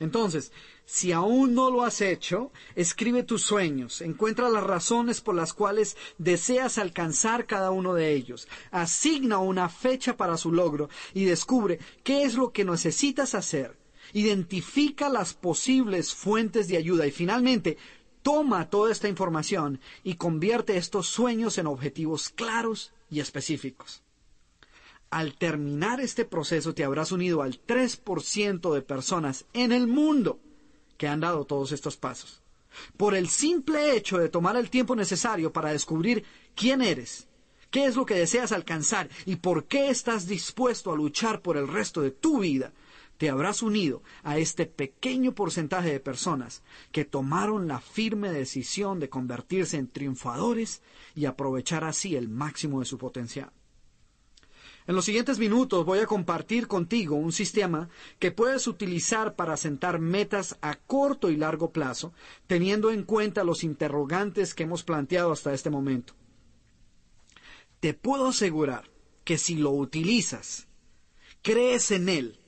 Entonces, si aún no lo has hecho, escribe tus sueños, encuentra las razones por las cuales deseas alcanzar cada uno de ellos, asigna una fecha para su logro y descubre qué es lo que necesitas hacer identifica las posibles fuentes de ayuda y finalmente toma toda esta información y convierte estos sueños en objetivos claros y específicos. Al terminar este proceso te habrás unido al 3% de personas en el mundo que han dado todos estos pasos. Por el simple hecho de tomar el tiempo necesario para descubrir quién eres, qué es lo que deseas alcanzar y por qué estás dispuesto a luchar por el resto de tu vida, te habrás unido a este pequeño porcentaje de personas que tomaron la firme decisión de convertirse en triunfadores y aprovechar así el máximo de su potencial. En los siguientes minutos voy a compartir contigo un sistema que puedes utilizar para sentar metas a corto y largo plazo, teniendo en cuenta los interrogantes que hemos planteado hasta este momento. Te puedo asegurar que si lo utilizas, crees en él,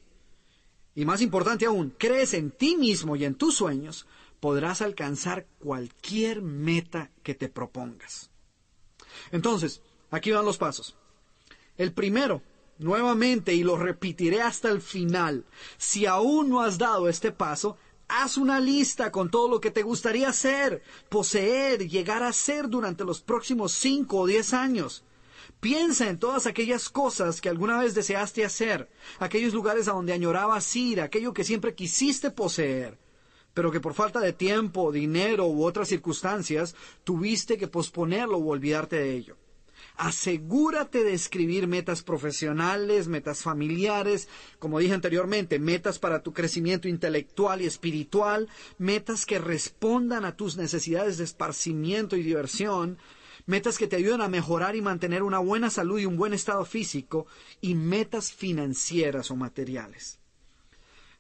y más importante aún, crees en ti mismo y en tus sueños, podrás alcanzar cualquier meta que te propongas. Entonces, aquí van los pasos. El primero, nuevamente, y lo repetiré hasta el final, si aún no has dado este paso, haz una lista con todo lo que te gustaría hacer, poseer, llegar a ser durante los próximos cinco o diez años. Piensa en todas aquellas cosas que alguna vez deseaste hacer, aquellos lugares a donde añorabas ir, aquello que siempre quisiste poseer, pero que por falta de tiempo, dinero u otras circunstancias tuviste que posponerlo o olvidarte de ello. Asegúrate de escribir metas profesionales, metas familiares, como dije anteriormente, metas para tu crecimiento intelectual y espiritual, metas que respondan a tus necesidades de esparcimiento y diversión, metas que te ayuden a mejorar y mantener una buena salud y un buen estado físico, y metas financieras o materiales.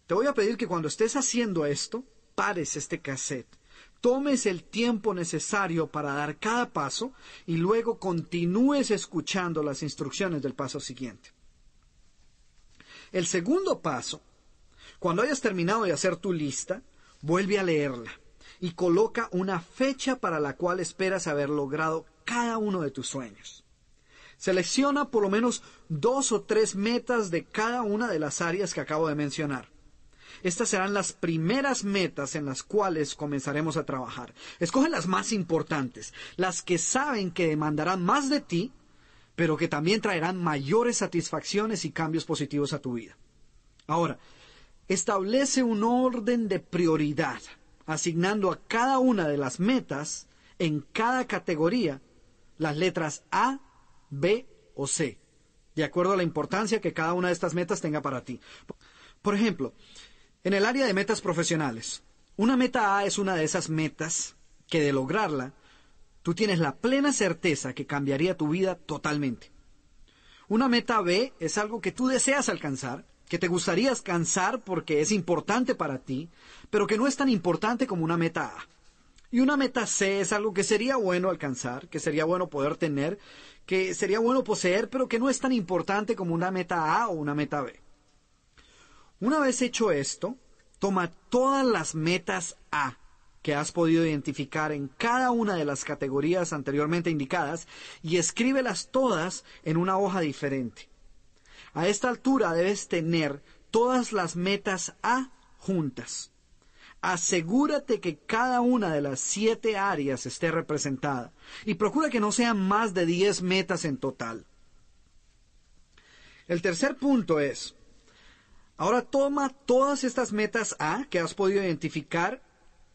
Te voy a pedir que cuando estés haciendo esto, pares este cassette tomes el tiempo necesario para dar cada paso y luego continúes escuchando las instrucciones del paso siguiente. El segundo paso, cuando hayas terminado de hacer tu lista, vuelve a leerla y coloca una fecha para la cual esperas haber logrado cada uno de tus sueños. Selecciona por lo menos dos o tres metas de cada una de las áreas que acabo de mencionar. Estas serán las primeras metas en las cuales comenzaremos a trabajar. Escoge las más importantes, las que saben que demandarán más de ti, pero que también traerán mayores satisfacciones y cambios positivos a tu vida. Ahora, establece un orden de prioridad, asignando a cada una de las metas en cada categoría las letras A, B o C, de acuerdo a la importancia que cada una de estas metas tenga para ti. Por ejemplo, en el área de metas profesionales, una meta A es una de esas metas que de lograrla, tú tienes la plena certeza que cambiaría tu vida totalmente. Una meta B es algo que tú deseas alcanzar, que te gustaría alcanzar porque es importante para ti, pero que no es tan importante como una meta A. Y una meta C es algo que sería bueno alcanzar, que sería bueno poder tener, que sería bueno poseer, pero que no es tan importante como una meta A o una meta B. Una vez hecho esto, toma todas las metas A que has podido identificar en cada una de las categorías anteriormente indicadas y escríbelas todas en una hoja diferente. A esta altura debes tener todas las metas A juntas. Asegúrate que cada una de las siete áreas esté representada y procura que no sean más de diez metas en total. El tercer punto es, Ahora toma todas estas metas A que has podido identificar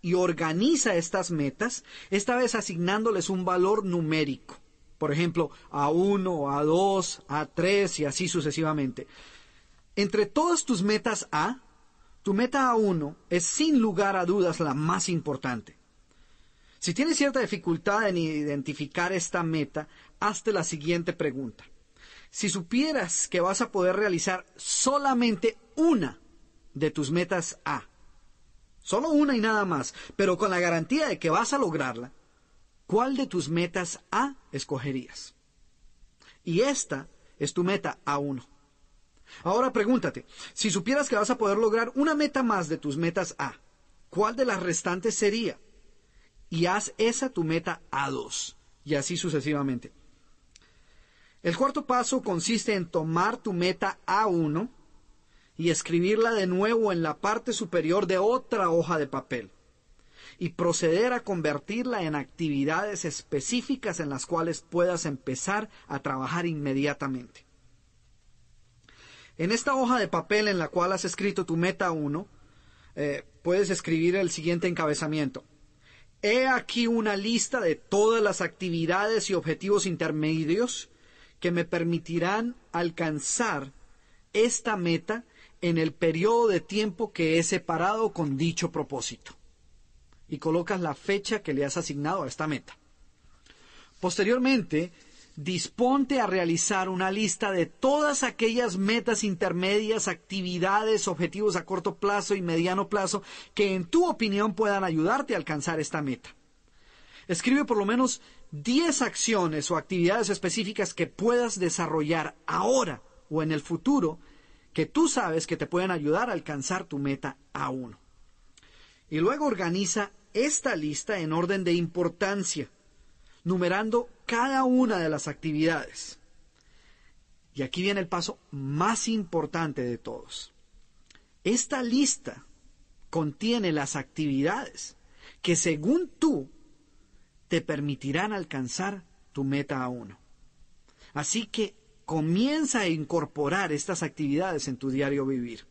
y organiza estas metas, esta vez asignándoles un valor numérico. Por ejemplo, A1, A2, A3 y así sucesivamente. Entre todas tus metas A, tu meta A1 es sin lugar a dudas la más importante. Si tienes cierta dificultad en identificar esta meta, hazte la siguiente pregunta. Si supieras que vas a poder realizar solamente una de tus metas A, solo una y nada más, pero con la garantía de que vas a lograrla, ¿cuál de tus metas A escogerías? Y esta es tu meta A1. Ahora pregúntate, si supieras que vas a poder lograr una meta más de tus metas A, ¿cuál de las restantes sería? Y haz esa tu meta A2, y así sucesivamente. El cuarto paso consiste en tomar tu meta A1 y escribirla de nuevo en la parte superior de otra hoja de papel y proceder a convertirla en actividades específicas en las cuales puedas empezar a trabajar inmediatamente. En esta hoja de papel en la cual has escrito tu meta 1, eh, puedes escribir el siguiente encabezamiento. He aquí una lista de todas las actividades y objetivos intermedios que me permitirán alcanzar esta meta en el periodo de tiempo que he separado con dicho propósito. Y colocas la fecha que le has asignado a esta meta. Posteriormente, disponte a realizar una lista de todas aquellas metas intermedias, actividades, objetivos a corto plazo y mediano plazo que en tu opinión puedan ayudarte a alcanzar esta meta. Escribe por lo menos 10 acciones o actividades específicas que puedas desarrollar ahora o en el futuro que tú sabes que te pueden ayudar a alcanzar tu meta a. Y luego organiza esta lista en orden de importancia, numerando cada una de las actividades. Y aquí viene el paso más importante de todos. Esta lista contiene las actividades que según tú te permitirán alcanzar tu meta a uno. Así que comienza a incorporar estas actividades en tu diario vivir.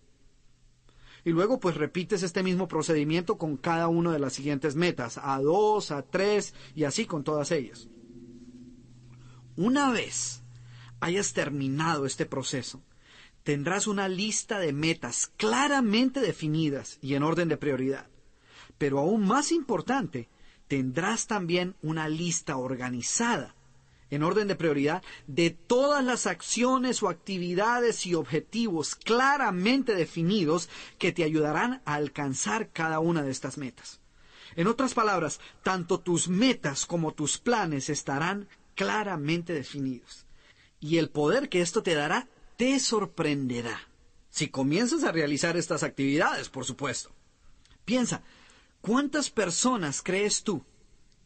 Y luego pues repites este mismo procedimiento con cada una de las siguientes metas, a dos, a tres y así con todas ellas. Una vez hayas terminado este proceso, tendrás una lista de metas claramente definidas y en orden de prioridad. Pero aún más importante, tendrás también una lista organizada, en orden de prioridad, de todas las acciones o actividades y objetivos claramente definidos que te ayudarán a alcanzar cada una de estas metas. En otras palabras, tanto tus metas como tus planes estarán claramente definidos. Y el poder que esto te dará te sorprenderá. Si comienzas a realizar estas actividades, por supuesto. Piensa, ¿cuántas personas crees tú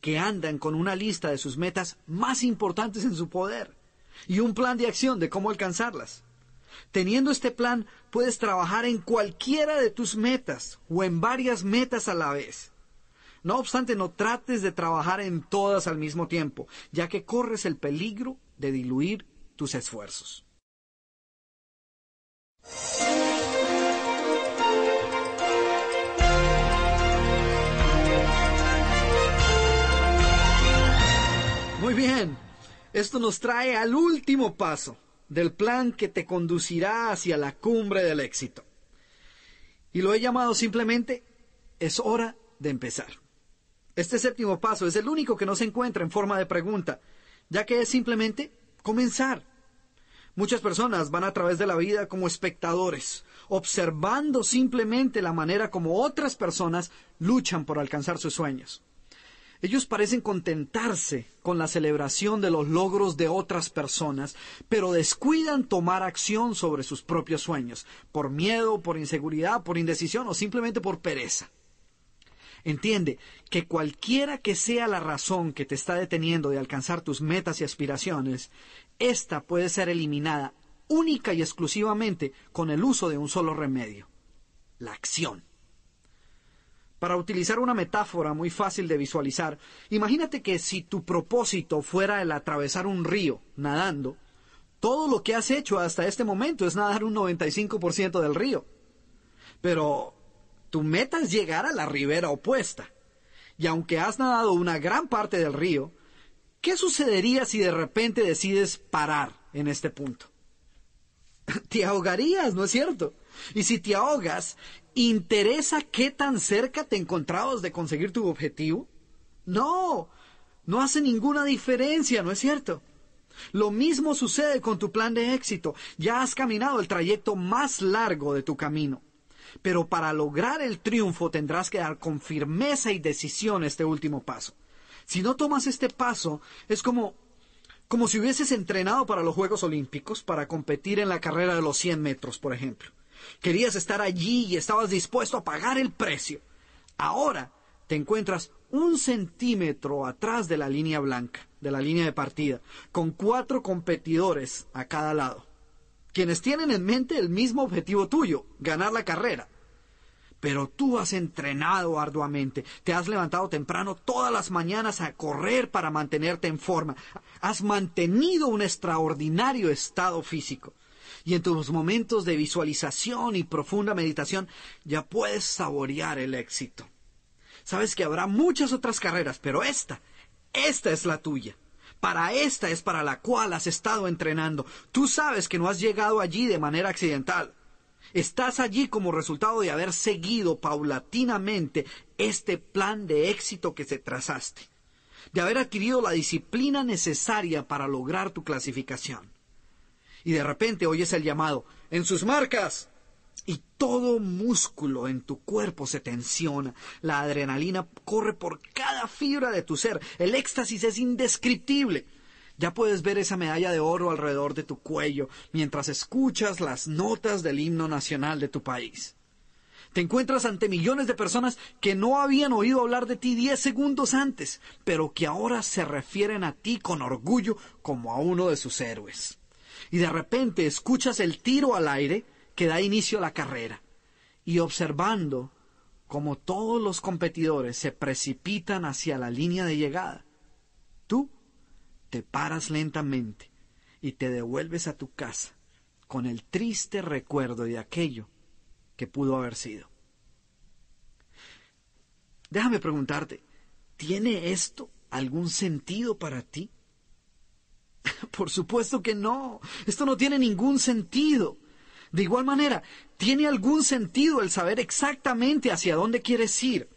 que andan con una lista de sus metas más importantes en su poder y un plan de acción de cómo alcanzarlas? Teniendo este plan, puedes trabajar en cualquiera de tus metas o en varias metas a la vez. No obstante, no trates de trabajar en todas al mismo tiempo, ya que corres el peligro de diluir tus esfuerzos. Muy bien, esto nos trae al último paso del plan que te conducirá hacia la cumbre del éxito. Y lo he llamado simplemente es hora de empezar. Este séptimo paso es el único que no se encuentra en forma de pregunta, ya que es simplemente comenzar. Muchas personas van a través de la vida como espectadores, observando simplemente la manera como otras personas luchan por alcanzar sus sueños. Ellos parecen contentarse con la celebración de los logros de otras personas, pero descuidan tomar acción sobre sus propios sueños, por miedo, por inseguridad, por indecisión o simplemente por pereza. Entiende que cualquiera que sea la razón que te está deteniendo de alcanzar tus metas y aspiraciones, esta puede ser eliminada única y exclusivamente con el uso de un solo remedio, la acción. Para utilizar una metáfora muy fácil de visualizar, imagínate que si tu propósito fuera el atravesar un río nadando, todo lo que has hecho hasta este momento es nadar un 95% del río. Pero tu meta es llegar a la ribera opuesta. Y aunque has nadado una gran parte del río, ¿qué sucedería si de repente decides parar en este punto? [laughs] Te ahogarías, ¿no es cierto? Y si te ahogas, ¿interesa qué tan cerca te encontrabas de conseguir tu objetivo? No, no hace ninguna diferencia, ¿no es cierto? Lo mismo sucede con tu plan de éxito. Ya has caminado el trayecto más largo de tu camino. Pero para lograr el triunfo tendrás que dar con firmeza y decisión este último paso. Si no tomas este paso, es como como si hubieses entrenado para los Juegos Olímpicos para competir en la carrera de los 100 metros, por ejemplo. Querías estar allí y estabas dispuesto a pagar el precio. Ahora te encuentras un centímetro atrás de la línea blanca, de la línea de partida, con cuatro competidores a cada lado quienes tienen en mente el mismo objetivo tuyo, ganar la carrera. Pero tú has entrenado arduamente, te has levantado temprano todas las mañanas a correr para mantenerte en forma, has mantenido un extraordinario estado físico. Y en tus momentos de visualización y profunda meditación ya puedes saborear el éxito. Sabes que habrá muchas otras carreras, pero esta, esta es la tuya. Para esta es para la cual has estado entrenando. Tú sabes que no has llegado allí de manera accidental. Estás allí como resultado de haber seguido paulatinamente este plan de éxito que se trazaste, de haber adquirido la disciplina necesaria para lograr tu clasificación. Y de repente oyes el llamado, en sus marcas, y todo músculo en tu cuerpo se tensiona, la adrenalina corre por cada fibra de tu ser, el éxtasis es indescriptible. Ya puedes ver esa medalla de oro alrededor de tu cuello mientras escuchas las notas del himno nacional de tu país. Te encuentras ante millones de personas que no habían oído hablar de ti diez segundos antes, pero que ahora se refieren a ti con orgullo como a uno de sus héroes. Y de repente escuchas el tiro al aire que da inicio a la carrera. Y observando cómo todos los competidores se precipitan hacia la línea de llegada, tú te paras lentamente y te devuelves a tu casa con el triste recuerdo de aquello que pudo haber sido. Déjame preguntarte, ¿tiene esto algún sentido para ti? [laughs] Por supuesto que no. Esto no tiene ningún sentido. De igual manera, ¿tiene algún sentido el saber exactamente hacia dónde quieres ir?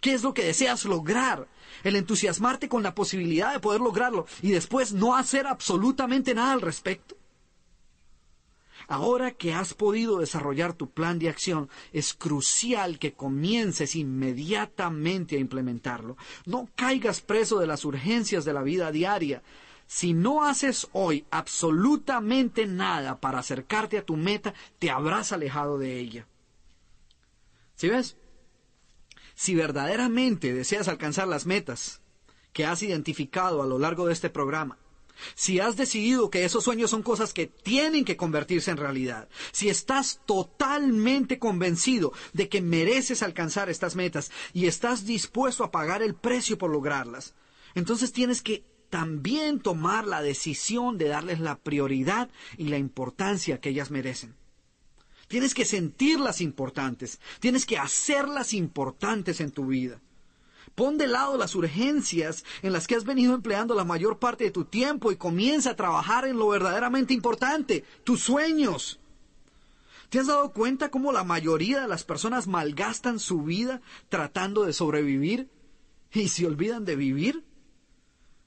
¿Qué es lo que deseas lograr? El entusiasmarte con la posibilidad de poder lograrlo y después no hacer absolutamente nada al respecto. Ahora que has podido desarrollar tu plan de acción, es crucial que comiences inmediatamente a implementarlo. No caigas preso de las urgencias de la vida diaria. Si no haces hoy absolutamente nada para acercarte a tu meta, te habrás alejado de ella. ¿Sí ves? Si verdaderamente deseas alcanzar las metas que has identificado a lo largo de este programa, si has decidido que esos sueños son cosas que tienen que convertirse en realidad, si estás totalmente convencido de que mereces alcanzar estas metas y estás dispuesto a pagar el precio por lograrlas, entonces tienes que también tomar la decisión de darles la prioridad y la importancia que ellas merecen. Tienes que sentirlas importantes, tienes que hacerlas importantes en tu vida. Pon de lado las urgencias en las que has venido empleando la mayor parte de tu tiempo y comienza a trabajar en lo verdaderamente importante, tus sueños. ¿Te has dado cuenta cómo la mayoría de las personas malgastan su vida tratando de sobrevivir y se olvidan de vivir?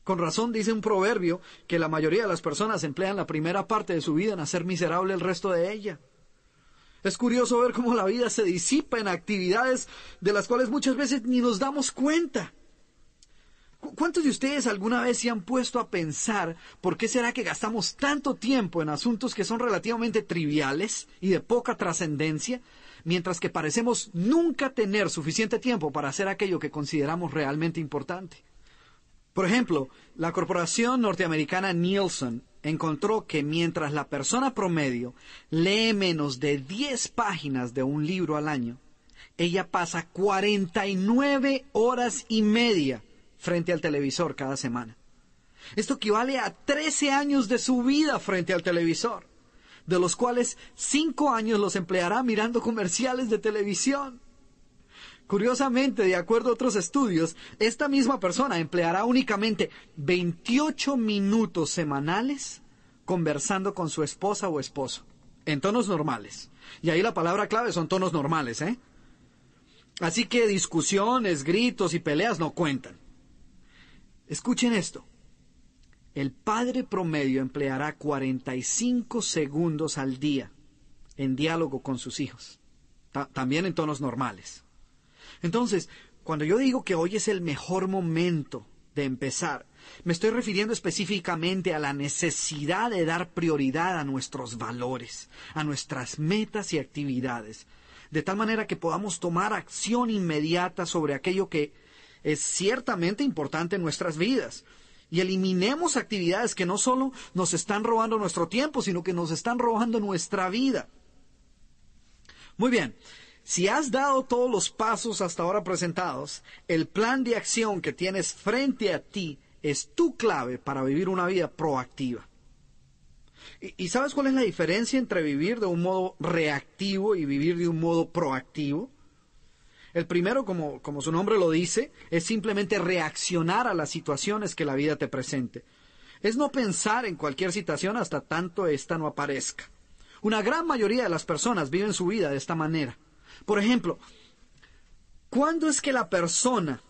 Con razón dice un proverbio que la mayoría de las personas emplean la primera parte de su vida en hacer miserable el resto de ella. Es curioso ver cómo la vida se disipa en actividades de las cuales muchas veces ni nos damos cuenta. ¿Cuántos de ustedes alguna vez se han puesto a pensar por qué será que gastamos tanto tiempo en asuntos que son relativamente triviales y de poca trascendencia, mientras que parecemos nunca tener suficiente tiempo para hacer aquello que consideramos realmente importante? Por ejemplo, la corporación norteamericana Nielsen encontró que mientras la persona promedio lee menos de 10 páginas de un libro al año, ella pasa 49 horas y media frente al televisor cada semana. Esto equivale a 13 años de su vida frente al televisor, de los cuales 5 años los empleará mirando comerciales de televisión. Curiosamente, de acuerdo a otros estudios, esta misma persona empleará únicamente 28 minutos semanales conversando con su esposa o esposo, en tonos normales. Y ahí la palabra clave son tonos normales, ¿eh? Así que discusiones, gritos y peleas no cuentan. Escuchen esto. El padre promedio empleará 45 segundos al día en diálogo con sus hijos, también en tonos normales. Entonces, cuando yo digo que hoy es el mejor momento de empezar, me estoy refiriendo específicamente a la necesidad de dar prioridad a nuestros valores, a nuestras metas y actividades, de tal manera que podamos tomar acción inmediata sobre aquello que es ciertamente importante en nuestras vidas. Y eliminemos actividades que no solo nos están robando nuestro tiempo, sino que nos están robando nuestra vida. Muy bien, si has dado todos los pasos hasta ahora presentados, el plan de acción que tienes frente a ti es tu clave para vivir una vida proactiva. ¿Y, sabes cuál es la diferencia entre vivir de un modo reactivo y vivir de un modo proactivo? El primero, como, su nombre lo dice, es simplemente reaccionar a las situaciones que la vida te presente. Es no pensar en cualquier situación hasta tanto ésta no aparezca. Una gran mayoría de las personas viven su vida de esta manera. Por ejemplo, ¿cuándo es que la persona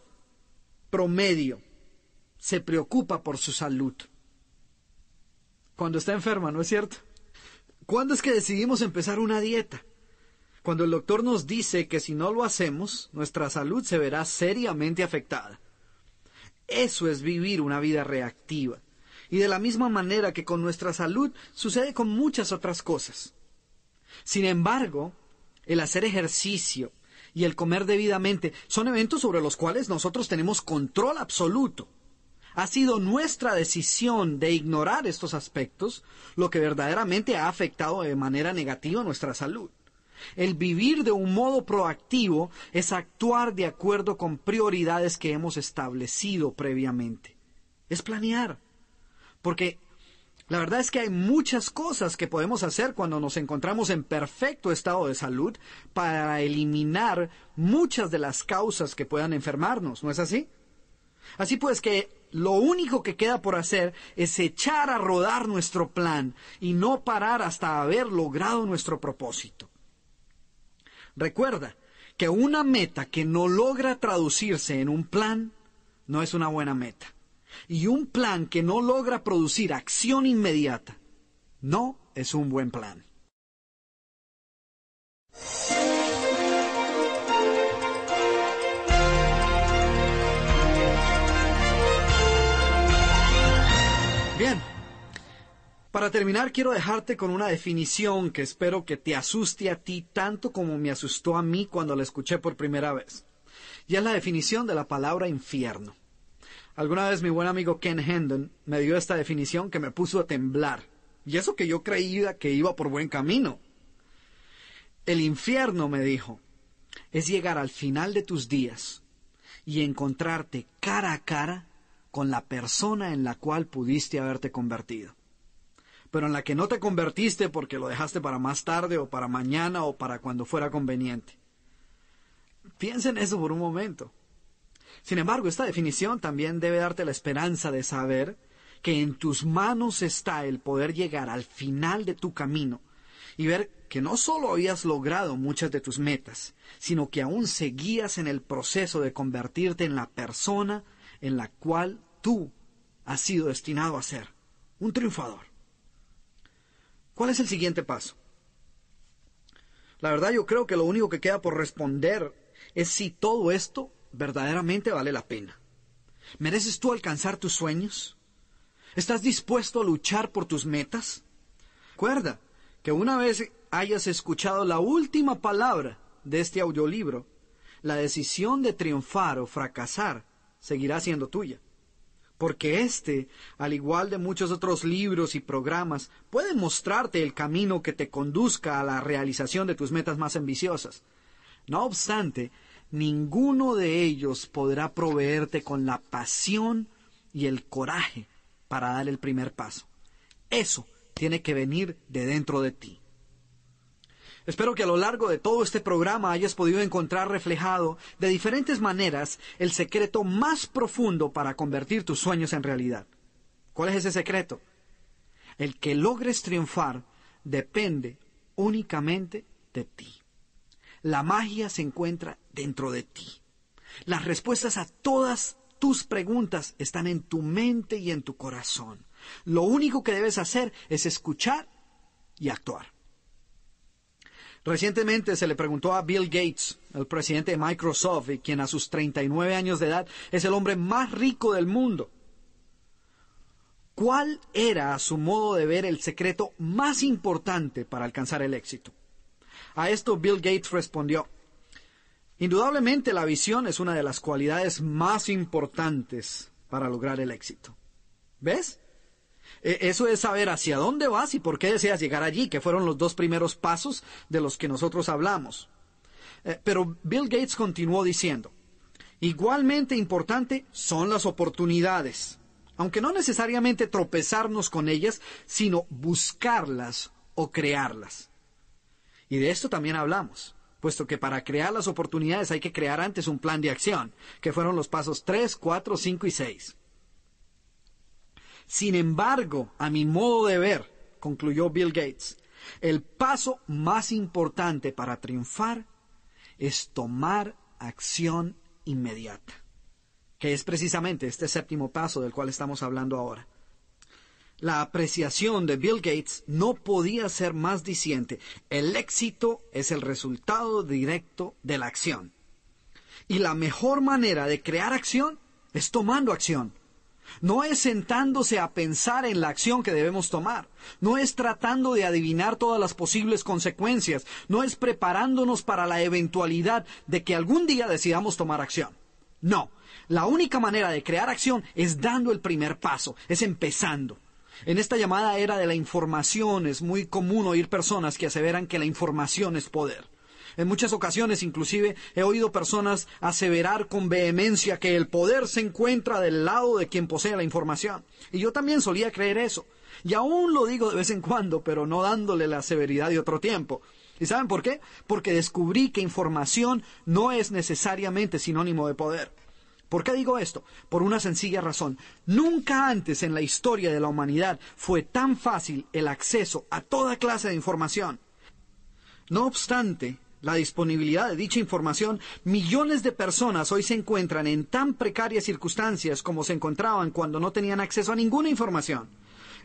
promedio se preocupa por su salud? Cuando está enferma, ¿no es cierto? ¿Cuándo es que decidimos empezar una dieta? cuando el doctor nos dice que si no lo hacemos, nuestra salud se verá seriamente afectada. Eso es vivir una vida reactiva. Y de la misma manera que con nuestra salud sucede con muchas otras cosas. Sin embargo, el hacer ejercicio y el comer debidamente son eventos sobre los cuales nosotros tenemos control absoluto. Ha sido nuestra decisión de ignorar estos aspectos lo que verdaderamente ha afectado de manera negativa nuestra salud. El vivir de un modo proactivo es actuar de acuerdo con prioridades que hemos establecido previamente. Es planear. Porque la verdad es que hay muchas cosas que podemos hacer cuando nos encontramos en perfecto estado de salud para eliminar muchas de las causas que puedan enfermarnos, ¿no es así? Así pues que lo único que queda por hacer es echar a rodar nuestro plan y no parar hasta haber logrado nuestro propósito. Recuerda que una meta que no logra traducirse en un plan no es una buena meta. Y un plan que no logra producir acción inmediata no es un buen plan. Bien, para terminar, quiero dejarte con una definición que espero que te asuste a ti tanto como me asustó a mí cuando la escuché por primera vez. Y es la definición de la palabra infierno. Alguna vez mi buen amigo Ken Hendon me dio esta definición que me puso a temblar. Y eso que yo creía que iba por buen camino. El infierno, me dijo, es llegar al final de tus días y encontrarte cara a cara con la persona en la cual pudiste haberte convertido pero en la que no te convertiste porque lo dejaste para más tarde o para mañana o para cuando fuera conveniente. Piensa en eso por un momento. Sin embargo, esta definición también debe darte la esperanza de saber que en tus manos está el poder llegar al final de tu camino y ver que no solo habías logrado muchas de tus metas, sino que aún seguías en el proceso de convertirte en la persona en la cual tú has sido destinado a ser, un triunfador. ¿Cuál es el siguiente paso? La verdad yo creo que lo único que queda por responder es si todo esto verdaderamente vale la pena. ¿Mereces tú alcanzar tus sueños? ¿Estás dispuesto a luchar por tus metas? Recuerda que una vez hayas escuchado la última palabra de este audiolibro, la decisión de triunfar o fracasar seguirá siendo tuya porque éste, al igual de muchos otros libros y programas, puede mostrarte el camino que te conduzca a la realización de tus metas más ambiciosas. No obstante, ninguno de ellos podrá proveerte con la pasión y el coraje para dar el primer paso. Eso tiene que venir de dentro de ti. Espero que a lo largo de todo este programa hayas podido encontrar reflejado de diferentes maneras el secreto más profundo para convertir tus sueños en realidad. ¿Cuál es ese secreto? El que logres triunfar depende únicamente de ti. La magia se encuentra dentro de ti. Las respuestas a todas tus preguntas están en tu mente y en tu corazón. Lo único que debes hacer es escuchar y actuar. Recientemente se le preguntó a Bill Gates, el presidente de Microsoft, y quien a sus 39 años de edad es el hombre más rico del mundo, ¿cuál era a su modo de ver el secreto más importante para alcanzar el éxito? A esto Bill Gates respondió, Indudablemente la visión es una de las cualidades más importantes para lograr el éxito. ¿Ves? E, eso es saber hacia dónde vas y por qué deseas llegar allí, que fueron los dos primeros pasos de los que nosotros hablamos. Eh, pero Bill Gates continuó diciendo, igualmente importante son las oportunidades, aunque no necesariamente tropezarnos con ellas, sino buscarlas o crearlas. Y de esto también hablamos, puesto que para crear las oportunidades hay que crear antes un plan de acción, que fueron los pasos 3, 4, 5 y 6. Sin embargo, a mi modo de ver, concluyó Bill Gates, el paso más importante para triunfar es tomar acción inmediata, que es precisamente este séptimo paso del cual estamos hablando ahora. La apreciación de Bill Gates no podía ser más diciente. El éxito es el resultado directo de la acción. Y la mejor manera de crear acción es tomando acción. No es sentándose a pensar en la acción que debemos tomar. No es tratando de adivinar todas las posibles consecuencias. No es preparándonos para la eventualidad de que algún día decidamos tomar acción. No. La única manera de crear acción es dando el primer paso, es empezando. En esta llamada era de la información es muy común oír personas que aseveran que la información es poder. En muchas ocasiones inclusive he oído personas aseverar con vehemencia que el poder se encuentra del lado de quien posee la información. Y yo también solía creer eso. Y aún lo digo de vez en cuando, pero no dándole la severidad de otro tiempo. ¿Y saben por qué? Porque descubrí que información no es necesariamente sinónimo de poder. ¿Por qué digo esto? Por una sencilla razón. Nunca antes en la historia de la humanidad fue tan fácil el acceso a toda clase de información. No obstante, la disponibilidad de dicha información, millones de personas hoy se encuentran en tan precarias circunstancias como se encontraban cuando no tenían acceso a ninguna información.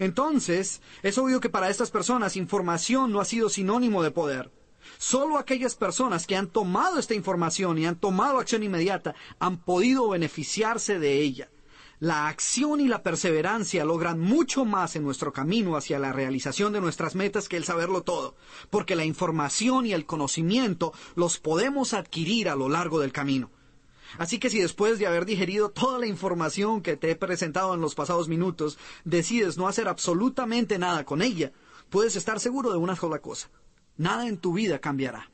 Entonces, es obvio que para estas personas información no ha sido sinónimo de poder. Solo aquellas personas que han tomado esta información y han tomado acción inmediata han podido beneficiarse de ella. La acción y la perseverancia logran mucho más en nuestro camino hacia la realización de nuestras metas que el saberlo todo, porque la información y el conocimiento los podemos adquirir a lo largo del camino. Así que si después de haber digerido toda la información que te he presentado en los pasados minutos, decides no hacer absolutamente nada con ella, puedes estar seguro de una sola cosa. Nada en tu vida cambiará.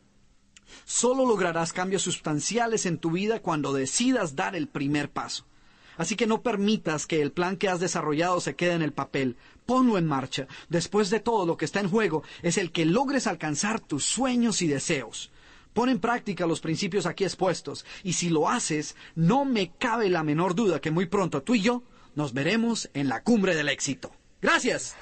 Solo lograrás cambios sustanciales en tu vida cuando decidas dar el primer paso. Así que no permitas que el plan que has desarrollado se quede en el papel. Ponlo en marcha. Después de todo, lo que está en juego es el que logres alcanzar tus sueños y deseos. Pon en práctica los principios aquí expuestos, y si lo haces, no me cabe la menor duda que muy pronto tú y yo nos veremos en la cumbre del éxito. Gracias.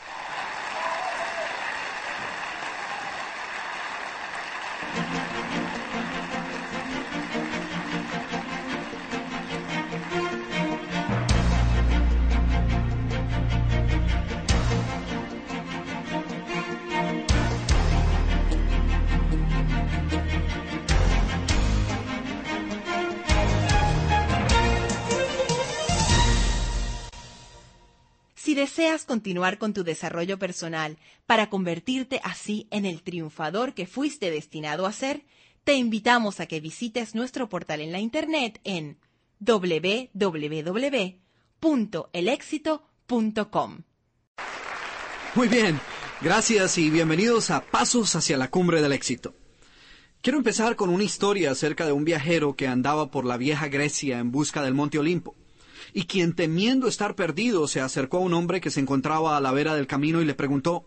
Deseas continuar con tu desarrollo personal para convertirte así en el triunfador que fuiste destinado a ser, te invitamos a que visites nuestro portal en la internet en www.elexito.com. Muy bien, gracias y bienvenidos a Pasos hacia la Cumbre del Éxito. Quiero empezar con una historia acerca de un viajero que andaba por la vieja Grecia en busca del Monte Olimpo y quien temiendo estar perdido se acercó a un hombre que se encontraba a la vera del camino y le preguntó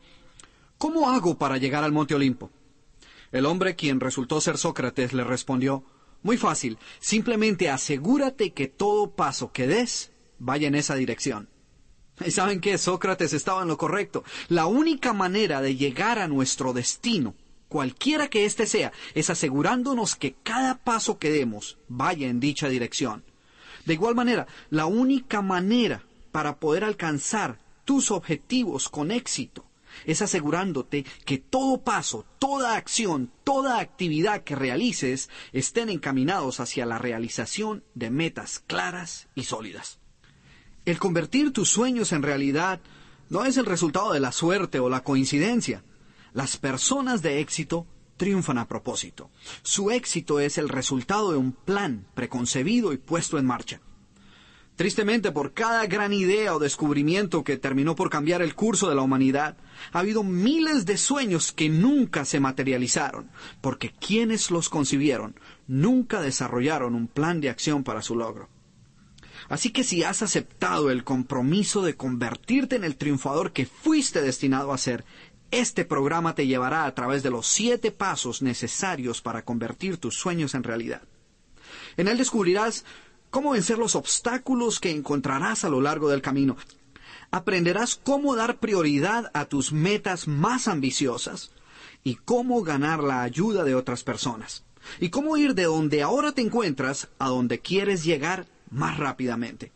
¿Cómo hago para llegar al monte Olimpo? El hombre, quien resultó ser Sócrates, le respondió Muy fácil, simplemente asegúrate que todo paso que des vaya en esa dirección. ¿Y saben qué? Sócrates estaba en lo correcto. La única manera de llegar a nuestro destino, cualquiera que éste sea, es asegurándonos que cada paso que demos vaya en dicha dirección. De igual manera, la única manera para poder alcanzar tus objetivos con éxito es asegurándote que todo paso, toda acción, toda actividad que realices estén encaminados hacia la realización de metas claras y sólidas. El convertir tus sueños en realidad no es el resultado de la suerte o la coincidencia. Las personas de éxito triunfan a propósito. Su éxito es el resultado de un plan preconcebido y puesto en marcha. Tristemente, por cada gran idea o descubrimiento que terminó por cambiar el curso de la humanidad, ha habido miles de sueños que nunca se materializaron, porque quienes los concibieron nunca desarrollaron un plan de acción para su logro. Así que si has aceptado el compromiso de convertirte en el triunfador que fuiste destinado a ser, este programa te llevará a través de los siete pasos necesarios para convertir tus sueños en realidad. En él descubrirás cómo vencer los obstáculos que encontrarás a lo largo del camino. Aprenderás cómo dar prioridad a tus metas más ambiciosas y cómo ganar la ayuda de otras personas. Y cómo ir de donde ahora te encuentras a donde quieres llegar más rápidamente.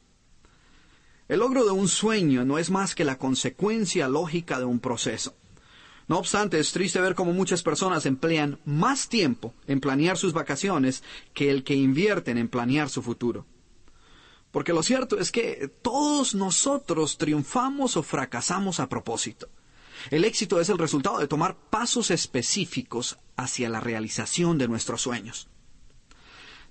El logro de un sueño no es más que la consecuencia lógica de un proceso. No obstante, es triste ver cómo muchas personas emplean más tiempo en planear sus vacaciones que el que invierten en planear su futuro. Porque lo cierto es que todos nosotros triunfamos o fracasamos a propósito. El éxito es el resultado de tomar pasos específicos hacia la realización de nuestros sueños.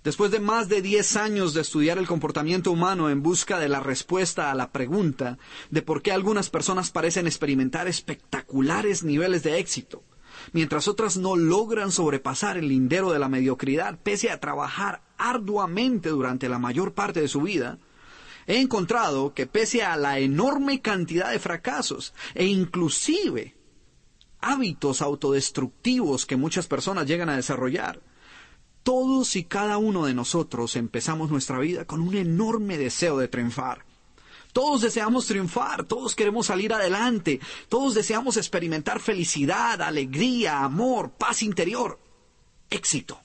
Después de más de 10 años de estudiar el comportamiento humano en busca de la respuesta a la pregunta de por qué algunas personas parecen experimentar espectaculares niveles de éxito, mientras otras no logran sobrepasar el lindero de la mediocridad pese a trabajar arduamente durante la mayor parte de su vida, he encontrado que pese a la enorme cantidad de fracasos e inclusive hábitos autodestructivos que muchas personas llegan a desarrollar, todos y cada uno de nosotros empezamos nuestra vida con un enorme deseo de triunfar. Todos deseamos triunfar, todos queremos salir adelante, todos deseamos experimentar felicidad, alegría, amor, paz interior, éxito.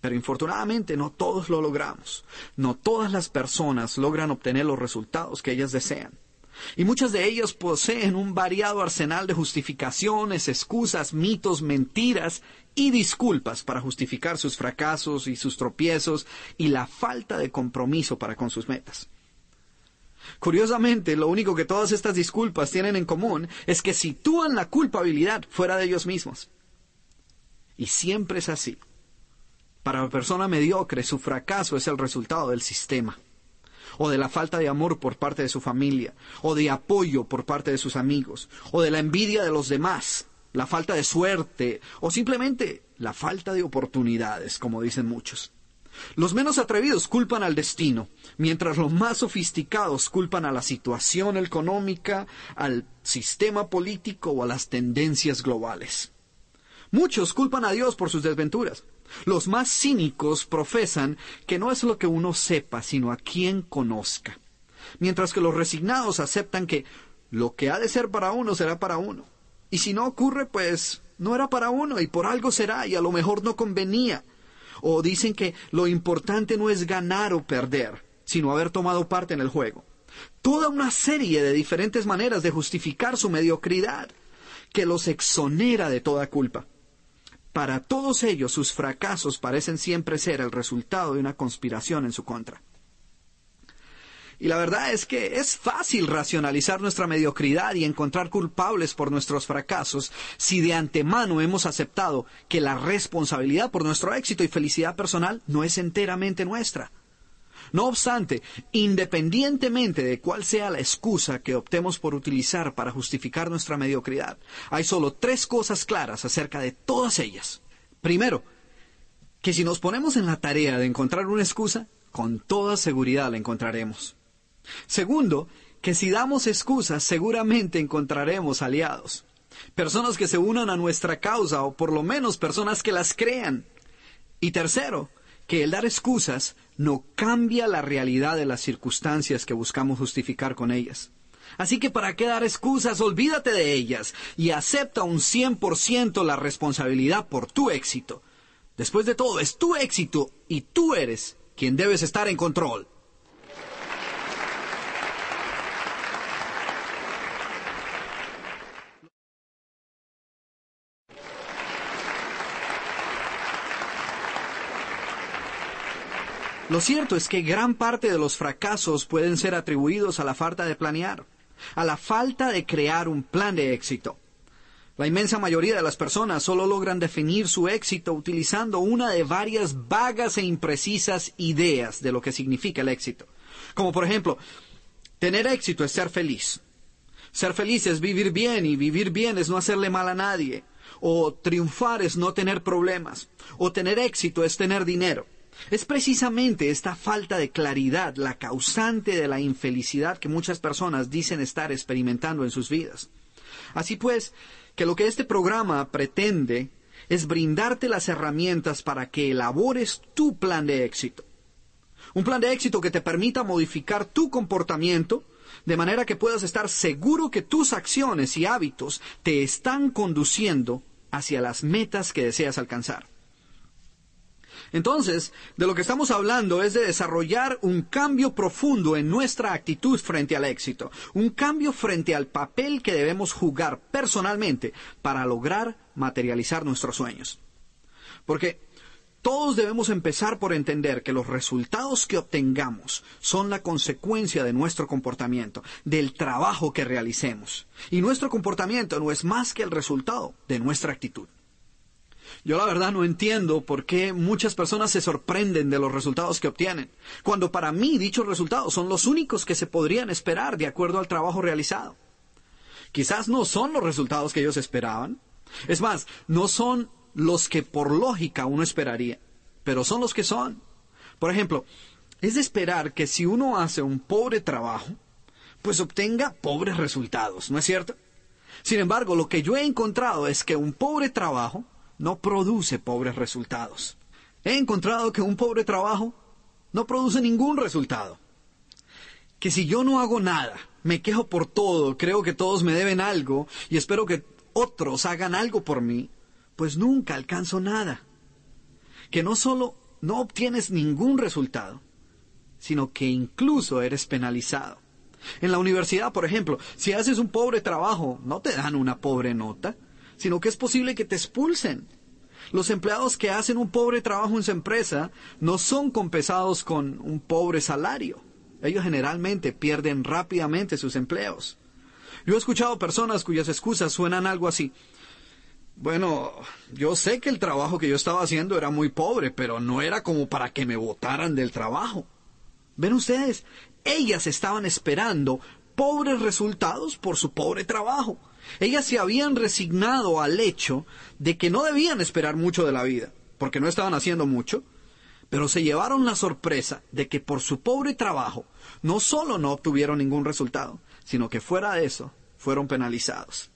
Pero infortunadamente no todos lo logramos. No todas las personas logran obtener los resultados que ellas desean. Y muchas de ellas poseen un variado arsenal de justificaciones, excusas, mitos, mentiras y disculpas para justificar sus fracasos y sus tropiezos y la falta de compromiso para con sus metas. Curiosamente, lo único que todas estas disculpas tienen en común es que sitúan la culpabilidad fuera de ellos mismos. Y siempre es así. Para la persona mediocre, su fracaso es el resultado del sistema, o de la falta de amor por parte de su familia, o de apoyo por parte de sus amigos, o de la envidia de los demás, la falta de suerte o simplemente la falta de oportunidades, como dicen muchos. Los menos atrevidos culpan al destino, mientras los más sofisticados culpan a la situación económica, al sistema político o a las tendencias globales. Muchos culpan a Dios por sus desventuras. Los más cínicos profesan que no es lo que uno sepa, sino a quien conozca. Mientras que los resignados aceptan que lo que ha de ser para uno será para uno. Y si no ocurre, pues no era para uno y por algo será y a lo mejor no convenía. O dicen que lo importante no es ganar o perder, sino haber tomado parte en el juego. Toda una serie de diferentes maneras de justificar su mediocridad, que los exonera de toda culpa. Para todos ellos sus fracasos parecen siempre ser el resultado de una conspiración en su contra. Y la verdad es que es fácil racionalizar nuestra mediocridad y encontrar culpables por nuestros fracasos si de antemano hemos aceptado que la responsabilidad por nuestro éxito y felicidad personal no es enteramente nuestra. No obstante, independientemente de cuál sea la excusa que optemos por utilizar para justificar nuestra mediocridad, hay solo tres cosas claras acerca de todas ellas. Primero, que si nos ponemos en la tarea de encontrar una excusa, con toda seguridad la encontraremos. Segundo, que si damos excusas seguramente encontraremos aliados. Personas que se unan a nuestra causa o por lo menos personas que las crean. Y tercero, que el dar excusas no cambia la realidad de las circunstancias que buscamos justificar con ellas. Así que para qué dar excusas, olvídate de ellas y acepta un 100% la responsabilidad por tu éxito. Después de todo, es tu éxito y tú eres quien debes estar en control. Lo cierto es que gran parte de los fracasos pueden ser atribuidos a la falta de planear, a la falta de crear un plan de éxito. La inmensa mayoría de las personas solo logran definir su éxito utilizando una de varias vagas e imprecisas ideas de lo que significa el éxito. Como por ejemplo, tener éxito es ser feliz. Ser feliz es vivir bien y vivir bien es no hacerle mal a nadie. O triunfar es no tener problemas. O tener éxito es tener dinero. Es precisamente esta falta de claridad la causante de la infelicidad que muchas personas dicen estar experimentando en sus vidas. Así pues, que lo que este programa pretende es brindarte las herramientas para que elabores tu plan de éxito. Un plan de éxito que te permita modificar tu comportamiento de manera que puedas estar seguro que tus acciones y hábitos te están conduciendo hacia las metas que deseas alcanzar. Entonces, de lo que estamos hablando es de desarrollar un cambio profundo en nuestra actitud frente al éxito, un cambio frente al papel que debemos jugar personalmente para lograr materializar nuestros sueños. Porque todos debemos empezar por entender que los resultados que obtengamos son la consecuencia de nuestro comportamiento, del trabajo que realicemos. Y nuestro comportamiento no es más que el resultado de nuestra actitud. Yo la verdad no entiendo por qué muchas personas se sorprenden de los resultados que obtienen, cuando para mí dichos resultados son los únicos que se podrían esperar de acuerdo al trabajo realizado. Quizás no son los resultados que ellos esperaban. Es más, no son los que por lógica uno esperaría, pero son los que son. Por ejemplo, es de esperar que si uno hace un pobre trabajo, pues obtenga pobres resultados, ¿no es cierto? Sin embargo, lo que yo he encontrado es que un pobre trabajo no produce pobres resultados. He encontrado que un pobre trabajo no produce ningún resultado. Que si yo no hago nada, me quejo por todo, creo que todos me deben algo y espero que otros hagan algo por mí, pues nunca alcanzo nada. Que no solo no obtienes ningún resultado, sino que incluso eres penalizado. En la universidad, por ejemplo, si haces un pobre trabajo, no te dan una pobre nota, sino que es posible que te expulsen. Los empleados que hacen un pobre trabajo en su empresa no son compensados con un pobre salario. Ellos generalmente pierden rápidamente sus empleos. Yo he escuchado personas cuyas excusas suenan algo así. Bueno, yo sé que el trabajo que yo estaba haciendo era muy pobre, pero no era como para que me votaran del trabajo. ¿Ven ustedes? Ellas estaban esperando pobres resultados por su pobre trabajo. Ellas se habían resignado al hecho de que no debían esperar mucho de la vida, porque no estaban haciendo mucho, pero se llevaron la sorpresa de que por su pobre trabajo no solo no obtuvieron ningún resultado, sino que fuera de eso fueron penalizados.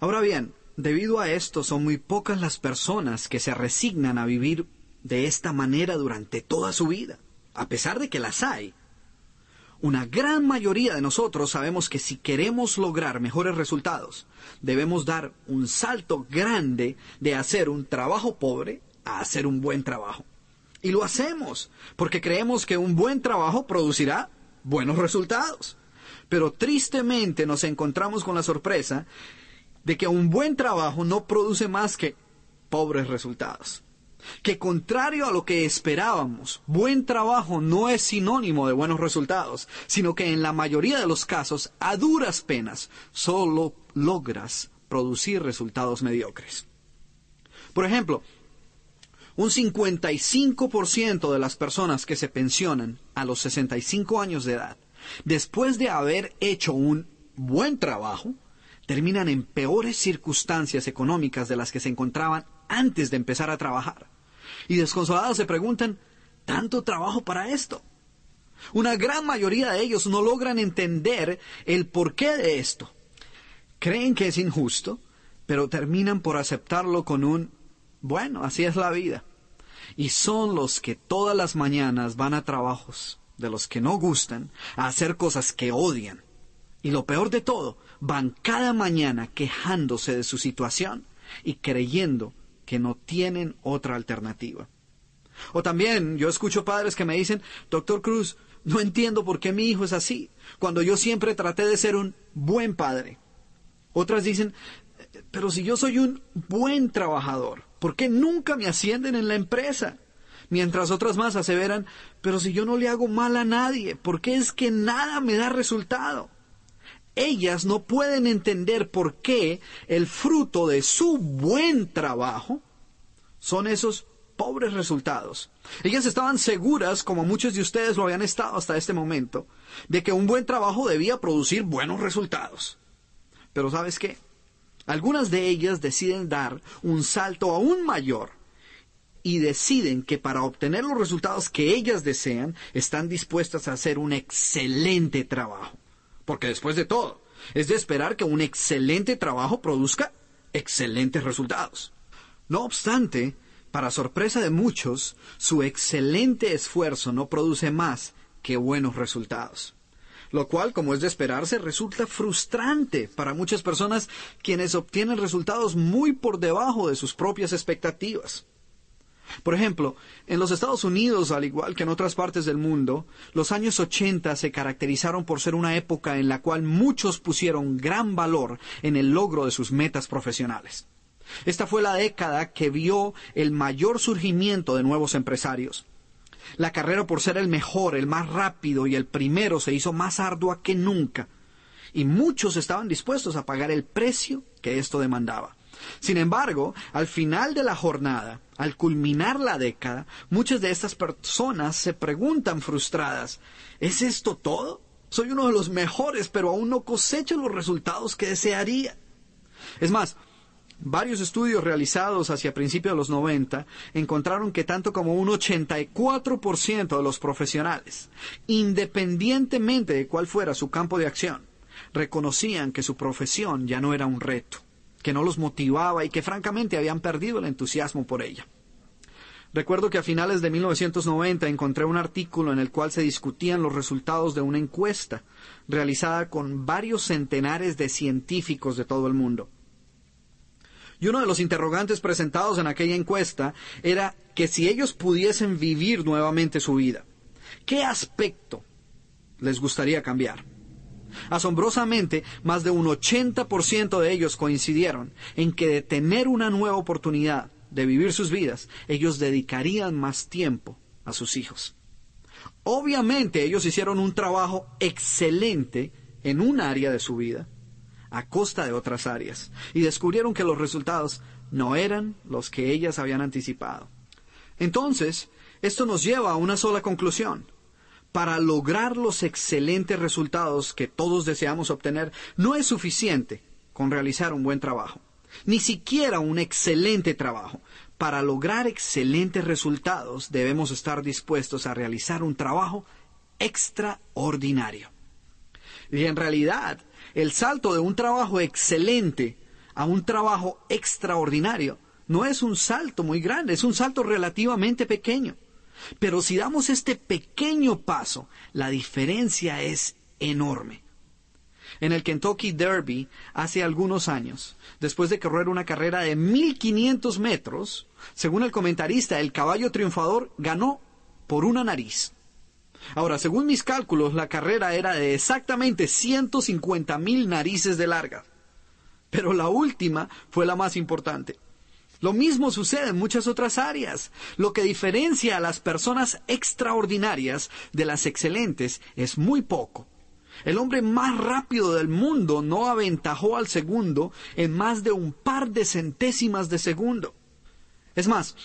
Ahora bien, debido a esto son muy pocas las personas que se resignan a vivir de esta manera durante toda su vida, a pesar de que las hay. Una gran mayoría de nosotros sabemos que si queremos lograr mejores resultados, debemos dar un salto grande de hacer un trabajo pobre a hacer un buen trabajo. Y lo hacemos, porque creemos que un buen trabajo producirá buenos resultados. Pero tristemente nos encontramos con la sorpresa de que un buen trabajo no produce más que pobres resultados que contrario a lo que esperábamos, buen trabajo no es sinónimo de buenos resultados, sino que en la mayoría de los casos, a duras penas, solo logras producir resultados mediocres. Por ejemplo, un 55% de las personas que se pensionan a los 65 años de edad, después de haber hecho un buen trabajo, terminan en peores circunstancias económicas de las que se encontraban antes de empezar a trabajar. Y desconsolados se preguntan, ¿tanto trabajo para esto? Una gran mayoría de ellos no logran entender el porqué de esto. Creen que es injusto, pero terminan por aceptarlo con un, bueno, así es la vida. Y son los que todas las mañanas van a trabajos de los que no gustan, a hacer cosas que odian. Y lo peor de todo, van cada mañana quejándose de su situación y creyendo que no tienen otra alternativa. O también yo escucho padres que me dicen, doctor Cruz, no entiendo por qué mi hijo es así, cuando yo siempre traté de ser un buen padre. Otras dicen, pero si yo soy un buen trabajador, ¿por qué nunca me ascienden en la empresa? Mientras otras más aseveran, pero si yo no le hago mal a nadie, ¿por qué es que nada me da resultado? Ellas no pueden entender por qué el fruto de su buen trabajo son esos pobres resultados. Ellas estaban seguras, como muchos de ustedes lo habían estado hasta este momento, de que un buen trabajo debía producir buenos resultados. Pero ¿sabes qué? Algunas de ellas deciden dar un salto aún mayor y deciden que para obtener los resultados que ellas desean están dispuestas a hacer un excelente trabajo. Porque después de todo, es de esperar que un excelente trabajo produzca excelentes resultados. No obstante, para sorpresa de muchos, su excelente esfuerzo no produce más que buenos resultados. Lo cual, como es de esperarse, resulta frustrante para muchas personas quienes obtienen resultados muy por debajo de sus propias expectativas. Por ejemplo, en los Estados Unidos, al igual que en otras partes del mundo, los años 80 se caracterizaron por ser una época en la cual muchos pusieron gran valor en el logro de sus metas profesionales. Esta fue la década que vio el mayor surgimiento de nuevos empresarios. La carrera por ser el mejor, el más rápido y el primero se hizo más ardua que nunca, y muchos estaban dispuestos a pagar el precio que esto demandaba. Sin embargo, al final de la jornada, al culminar la década, muchas de estas personas se preguntan frustradas, ¿es esto todo? Soy uno de los mejores, pero aún no cosecho los resultados que desearía. Es más, varios estudios realizados hacia principios de los 90 encontraron que tanto como un 84% de los profesionales, independientemente de cuál fuera su campo de acción, reconocían que su profesión ya no era un reto que no los motivaba y que francamente habían perdido el entusiasmo por ella. Recuerdo que a finales de 1990 encontré un artículo en el cual se discutían los resultados de una encuesta realizada con varios centenares de científicos de todo el mundo. Y uno de los interrogantes presentados en aquella encuesta era que si ellos pudiesen vivir nuevamente su vida, ¿qué aspecto les gustaría cambiar? Asombrosamente, más de un 80% de ellos coincidieron en que de tener una nueva oportunidad de vivir sus vidas, ellos dedicarían más tiempo a sus hijos. Obviamente ellos hicieron un trabajo excelente en un área de su vida, a costa de otras áreas, y descubrieron que los resultados no eran los que ellas habían anticipado. Entonces, esto nos lleva a una sola conclusión para lograr los excelentes resultados que todos deseamos obtener, no es suficiente con realizar un buen trabajo, ni siquiera un excelente trabajo. Para lograr excelentes resultados debemos estar dispuestos a realizar un trabajo extraordinario. Y en realidad, el salto de un trabajo excelente a un trabajo extraordinario no es un salto muy grande, es un salto relativamente pequeño. Pero si damos este pequeño paso, la diferencia es enorme. En el Kentucky Derby, hace algunos años, después de correr una carrera de 1500 metros, según el comentarista, el caballo triunfador ganó por una nariz. Ahora, según mis cálculos, la carrera era de exactamente 150 mil narices de larga. Pero la última fue la más importante. Lo mismo sucede en muchas otras áreas. Lo que diferencia a las personas extraordinarias de las excelentes es muy poco. El hombre más rápido del mundo no aventajó al segundo en más de un par de centésimas de segundo. Es más,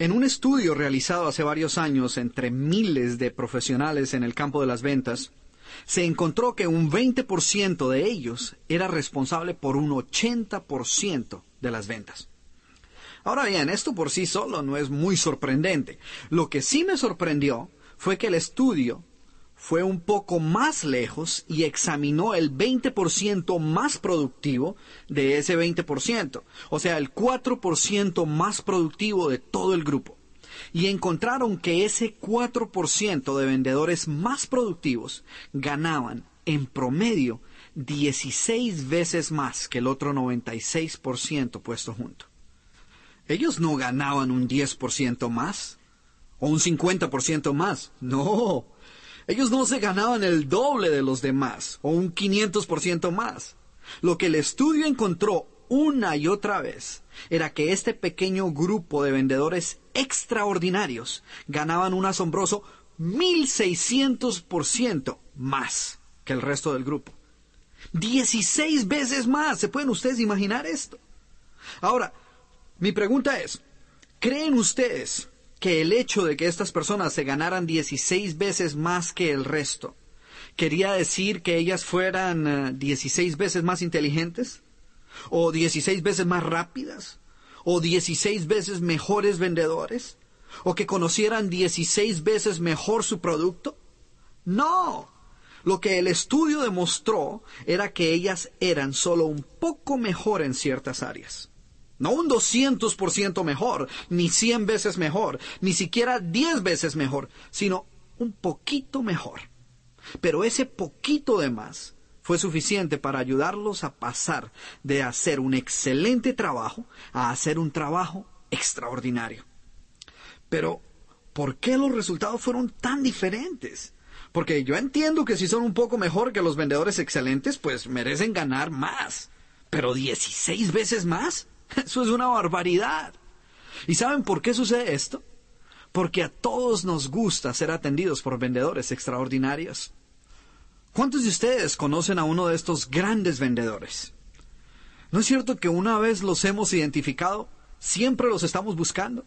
en un estudio realizado hace varios años entre miles de profesionales en el campo de las ventas, se encontró que un 20% de ellos era responsable por un 80% de las ventas. Ahora bien, esto por sí solo no es muy sorprendente. Lo que sí me sorprendió fue que el estudio fue un poco más lejos y examinó el 20% más productivo de ese 20%, o sea, el 4% más productivo de todo el grupo. Y encontraron que ese 4% de vendedores más productivos ganaban en promedio 16 veces más que el otro 96% puesto junto. Ellos no ganaban un 10% más o un 50% más. No. Ellos no se ganaban el doble de los demás o un 500% más. Lo que el estudio encontró una y otra vez era que este pequeño grupo de vendedores extraordinarios ganaban un asombroso 1600% más que el resto del grupo. 16 veces más. ¿Se pueden ustedes imaginar esto? Ahora, mi pregunta es, ¿creen ustedes que el hecho de que estas personas se ganaran 16 veces más que el resto quería decir que ellas fueran 16 eh, veces más inteligentes? ¿O 16 veces más rápidas? ¿O 16 veces mejores vendedores? ¿O que conocieran 16 veces mejor su producto? No. Lo que el estudio demostró era que ellas eran solo un poco mejor en ciertas áreas. No un 200% mejor, ni 100 veces mejor, ni siquiera 10 veces mejor, sino un poquito mejor. Pero ese poquito de más fue suficiente para ayudarlos a pasar de hacer un excelente trabajo a hacer un trabajo extraordinario. Pero, ¿por qué los resultados fueron tan diferentes? Porque yo entiendo que si son un poco mejor que los vendedores excelentes, pues merecen ganar más. Pero 16 veces más. [laughs] Eso es una barbaridad. ¿Y saben por qué sucede esto? Porque a todos nos gusta ser atendidos por vendedores extraordinarios. ¿Cuántos de ustedes conocen a uno de estos grandes vendedores? ¿No es cierto que una vez los hemos identificado, siempre los estamos buscando?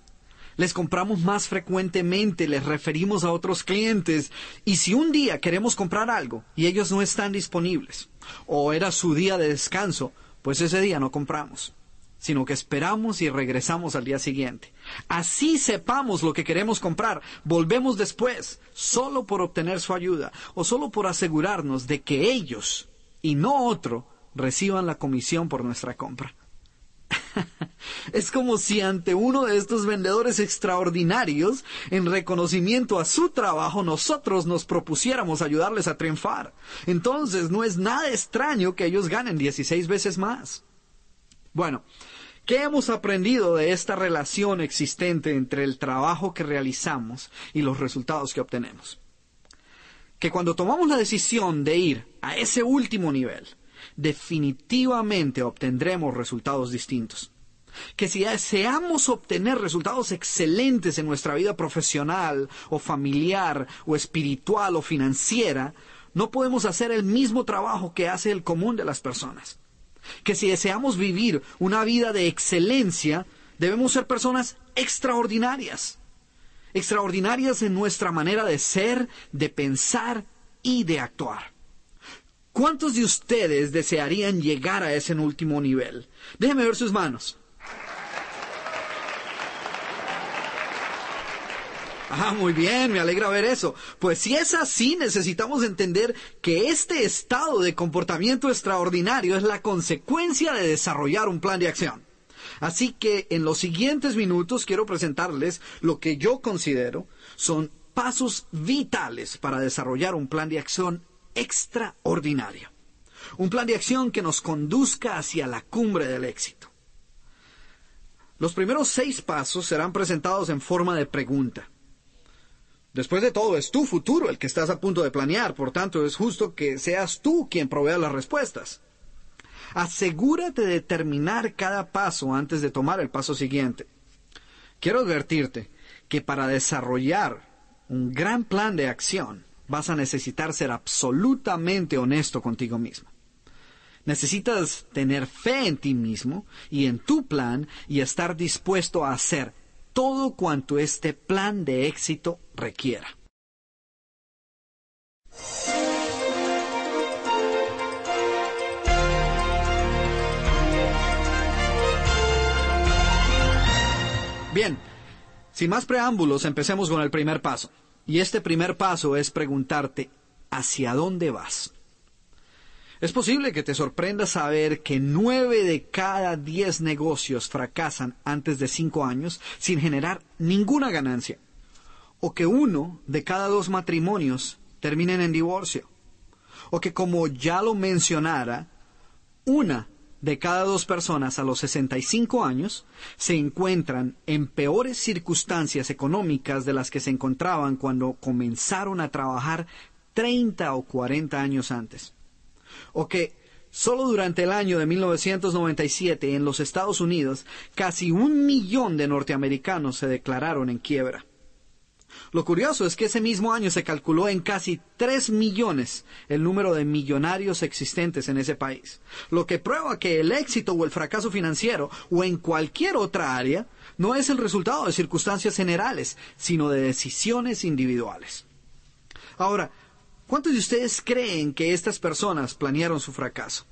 Les compramos más frecuentemente, les referimos a otros clientes y si un día queremos comprar algo y ellos no están disponibles o era su día de descanso, pues ese día no compramos sino que esperamos y regresamos al día siguiente. Así sepamos lo que queremos comprar, volvemos después, solo por obtener su ayuda o solo por asegurarnos de que ellos y no otro reciban la comisión por nuestra compra. [laughs] es como si ante uno de estos vendedores extraordinarios, en reconocimiento a su trabajo, nosotros nos propusiéramos ayudarles a triunfar. Entonces no es nada extraño que ellos ganen 16 veces más. Bueno, ¿qué hemos aprendido de esta relación existente entre el trabajo que realizamos y los resultados que obtenemos? Que cuando tomamos la decisión de ir a ese último nivel, definitivamente obtendremos resultados distintos. Que si deseamos obtener resultados excelentes en nuestra vida profesional o familiar o espiritual o financiera, no podemos hacer el mismo trabajo que hace el común de las personas que si deseamos vivir una vida de excelencia, debemos ser personas extraordinarias. Extraordinarias en nuestra manera de ser, de pensar y de actuar. ¿Cuántos de ustedes desearían llegar a ese último nivel? Déjenme ver sus manos. Ah, muy bien, me alegra ver eso. Pues si es así, necesitamos entender que este estado de comportamiento extraordinario es la consecuencia de desarrollar un plan de acción. Así que en los siguientes minutos quiero presentarles lo que yo considero son pasos vitales para desarrollar un plan de acción extraordinario. Un plan de acción que nos conduzca hacia la cumbre del éxito. Los primeros seis pasos serán presentados en forma de pregunta. Después de todo, es tu futuro el que estás a punto de planear, por tanto es justo que seas tú quien provea las respuestas. Asegúrate de terminar cada paso antes de tomar el paso siguiente. Quiero advertirte que para desarrollar un gran plan de acción vas a necesitar ser absolutamente honesto contigo mismo. Necesitas tener fe en ti mismo y en tu plan y estar dispuesto a hacer todo cuanto este plan de éxito requiera. Bien, sin más preámbulos, empecemos con el primer paso. Y este primer paso es preguntarte, ¿hacia dónde vas? Es posible que te sorprenda saber que nueve de cada diez negocios fracasan antes de cinco años sin generar ninguna ganancia. O que uno de cada dos matrimonios terminen en divorcio. O que, como ya lo mencionara, una de cada dos personas a los 65 años se encuentran en peores circunstancias económicas de las que se encontraban cuando comenzaron a trabajar 30 o 40 años antes o que solo durante el año de 1997 en los Estados Unidos casi un millón de norteamericanos se declararon en quiebra. Lo curioso es que ese mismo año se calculó en casi tres millones el número de millonarios existentes en ese país, lo que prueba que el éxito o el fracaso financiero o en cualquier otra área no es el resultado de circunstancias generales, sino de decisiones individuales. Ahora, ¿Cuántos de ustedes creen que estas personas planearon su fracaso?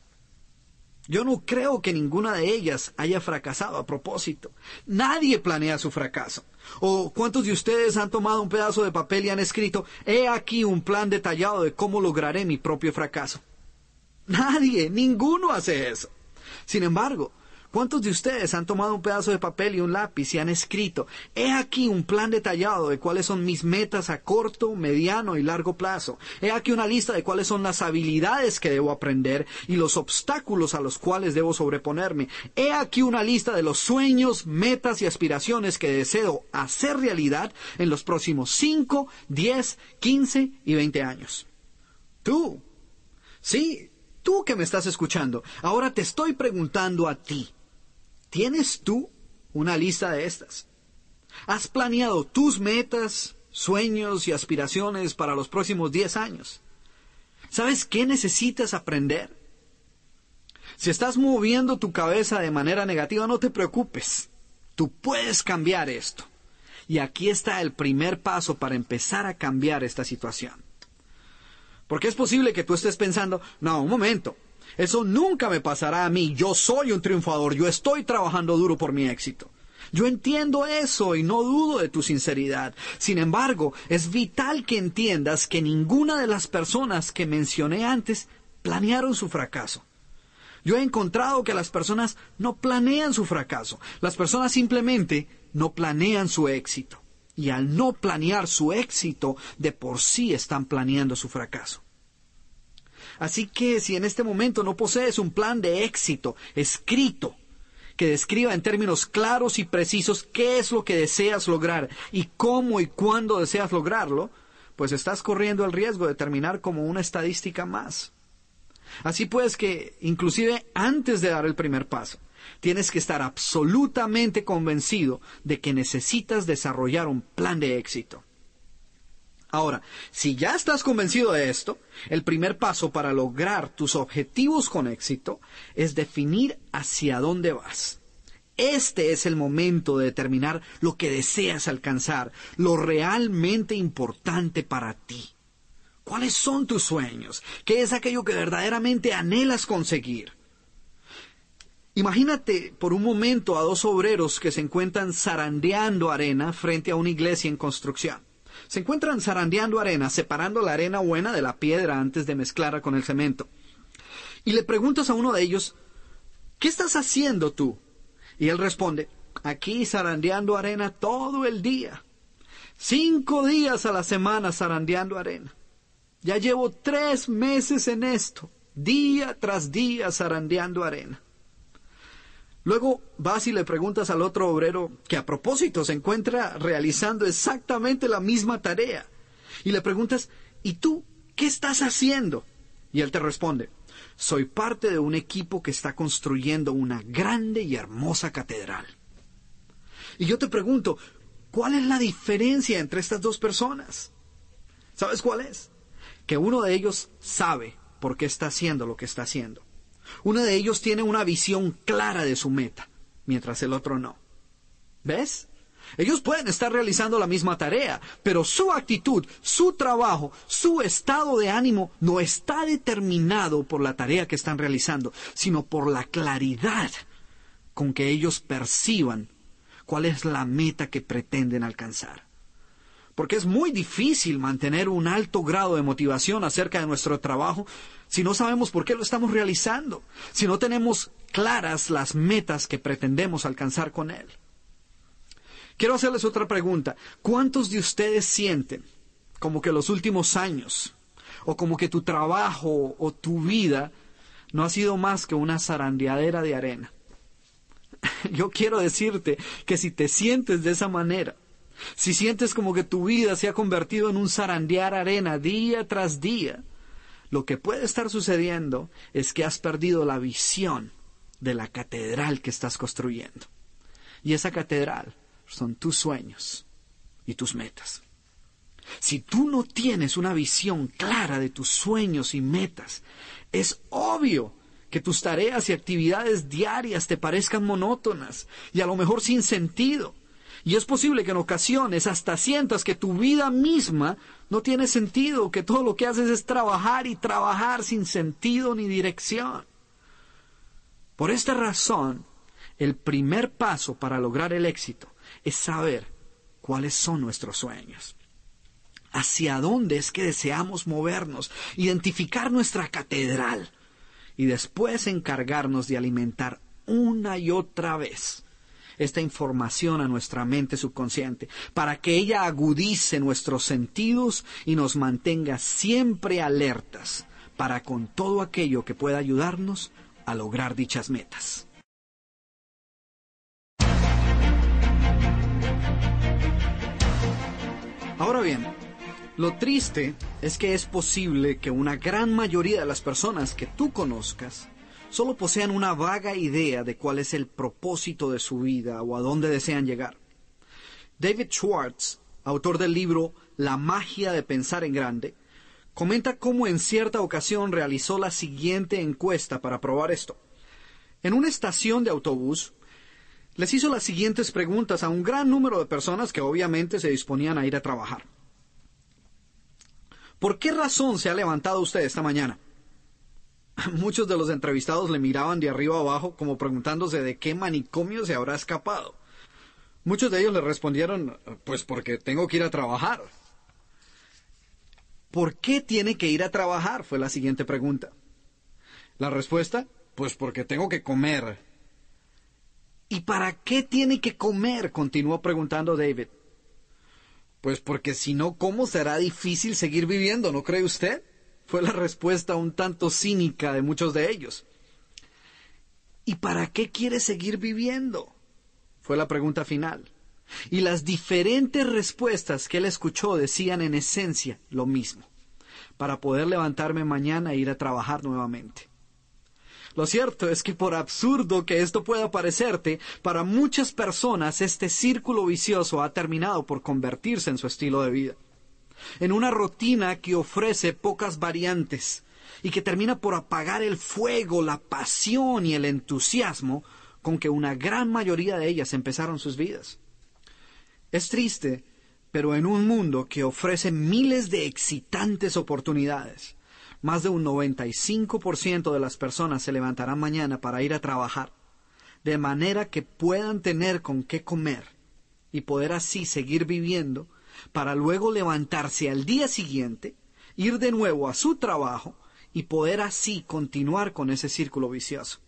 Yo no creo que ninguna de ellas haya fracasado a propósito. Nadie planea su fracaso. ¿O cuántos de ustedes han tomado un pedazo de papel y han escrito, he aquí un plan detallado de cómo lograré mi propio fracaso? Nadie, ninguno hace eso. Sin embargo, ¿Cuántos de ustedes han tomado un pedazo de papel y un lápiz y han escrito, he aquí un plan detallado de cuáles son mis metas a corto, mediano y largo plazo? He aquí una lista de cuáles son las habilidades que debo aprender y los obstáculos a los cuales debo sobreponerme. He aquí una lista de los sueños, metas y aspiraciones que deseo hacer realidad en los próximos 5, 10, 15 y 20 años. Tú. Sí, tú que me estás escuchando. Ahora te estoy preguntando a ti. ¿Tienes tú una lista de estas? ¿Has planeado tus metas, sueños y aspiraciones para los próximos 10 años? ¿Sabes qué necesitas aprender? Si estás moviendo tu cabeza de manera negativa, no te preocupes. Tú puedes cambiar esto. Y aquí está el primer paso para empezar a cambiar esta situación. Porque es posible que tú estés pensando, no, un momento, eso nunca me pasará a mí. Yo soy un triunfador. Yo estoy trabajando duro por mi éxito. Yo entiendo eso y no dudo de tu sinceridad. Sin embargo, es vital que entiendas que ninguna de las personas que mencioné antes planearon su fracaso. Yo he encontrado que las personas no planean su fracaso. Las personas simplemente no planean su éxito. Y al no planear su éxito, de por sí están planeando su fracaso. Así que si en este momento no posees un plan de éxito escrito, que describa en términos claros y precisos qué es lo que deseas lograr y cómo y cuándo deseas lograrlo, pues estás corriendo el riesgo de terminar como una estadística más. Así pues que, inclusive antes de dar el primer paso, tienes que estar absolutamente convencido de que necesitas desarrollar un plan de éxito. Ahora, si ya estás convencido de esto, el primer paso para lograr tus objetivos con éxito es definir hacia dónde vas. Este es el momento de determinar lo que deseas alcanzar, lo realmente importante para ti. ¿Cuáles son tus sueños? ¿Qué es aquello que verdaderamente anhelas conseguir? Imagínate por un momento a dos obreros que se encuentran zarandeando arena frente a una iglesia en construcción. Se encuentran zarandeando arena, separando la arena buena de la piedra antes de mezclarla con el cemento. Y le preguntas a uno de ellos, ¿qué estás haciendo tú? Y él responde, aquí zarandeando arena todo el día. Cinco días a la semana zarandeando arena. Ya llevo tres meses en esto, día tras día zarandeando arena. Luego vas y le preguntas al otro obrero que a propósito se encuentra realizando exactamente la misma tarea. Y le preguntas, ¿y tú qué estás haciendo? Y él te responde, soy parte de un equipo que está construyendo una grande y hermosa catedral. Y yo te pregunto, ¿cuál es la diferencia entre estas dos personas? ¿Sabes cuál es? Que uno de ellos sabe por qué está haciendo lo que está haciendo. Uno de ellos tiene una visión clara de su meta, mientras el otro no. ¿Ves? Ellos pueden estar realizando la misma tarea, pero su actitud, su trabajo, su estado de ánimo no está determinado por la tarea que están realizando, sino por la claridad con que ellos perciban cuál es la meta que pretenden alcanzar porque es muy difícil mantener un alto grado de motivación acerca de nuestro trabajo si no sabemos por qué lo estamos realizando, si no tenemos claras las metas que pretendemos alcanzar con él. Quiero hacerles otra pregunta. ¿Cuántos de ustedes sienten como que los últimos años o como que tu trabajo o tu vida no ha sido más que una zarandeadera de arena? [laughs] Yo quiero decirte que si te sientes de esa manera, si sientes como que tu vida se ha convertido en un zarandear arena día tras día, lo que puede estar sucediendo es que has perdido la visión de la catedral que estás construyendo. Y esa catedral son tus sueños y tus metas. Si tú no tienes una visión clara de tus sueños y metas, es obvio que tus tareas y actividades diarias te parezcan monótonas y a lo mejor sin sentido. Y es posible que en ocasiones hasta sientas que tu vida misma no tiene sentido, que todo lo que haces es trabajar y trabajar sin sentido ni dirección. Por esta razón, el primer paso para lograr el éxito es saber cuáles son nuestros sueños. Hacia dónde es que deseamos movernos, identificar nuestra catedral y después encargarnos de alimentar una y otra vez esta información a nuestra mente subconsciente, para que ella agudice nuestros sentidos y nos mantenga siempre alertas para con todo aquello que pueda ayudarnos a lograr dichas metas. Ahora bien, lo triste es que es posible que una gran mayoría de las personas que tú conozcas solo posean una vaga idea de cuál es el propósito de su vida o a dónde desean llegar. David Schwartz, autor del libro La magia de pensar en grande, comenta cómo en cierta ocasión realizó la siguiente encuesta para probar esto. En una estación de autobús, les hizo las siguientes preguntas a un gran número de personas que obviamente se disponían a ir a trabajar. ¿Por qué razón se ha levantado usted esta mañana? [laughs] Muchos de los entrevistados le miraban de arriba abajo como preguntándose de qué manicomio se habrá escapado. Muchos de ellos le respondieron, pues porque tengo que ir a trabajar. ¿Por qué tiene que ir a trabajar? fue la siguiente pregunta. La respuesta, pues porque tengo que comer. ¿Y para qué tiene que comer? continuó preguntando David. Pues porque si no, ¿cómo será difícil seguir viviendo? ¿No cree usted? Fue la respuesta un tanto cínica de muchos de ellos. ¿Y para qué quiere seguir viviendo? Fue la pregunta final. Y las diferentes respuestas que él escuchó decían en esencia lo mismo, para poder levantarme mañana e ir a trabajar nuevamente. Lo cierto es que por absurdo que esto pueda parecerte, para muchas personas este círculo vicioso ha terminado por convertirse en su estilo de vida. En una rutina que ofrece pocas variantes y que termina por apagar el fuego, la pasión y el entusiasmo con que una gran mayoría de ellas empezaron sus vidas. Es triste, pero en un mundo que ofrece miles de excitantes oportunidades, más de un 95% de las personas se levantarán mañana para ir a trabajar, de manera que puedan tener con qué comer y poder así seguir viviendo, para luego levantarse al día siguiente, ir de nuevo a su trabajo y poder así continuar con ese círculo vicioso.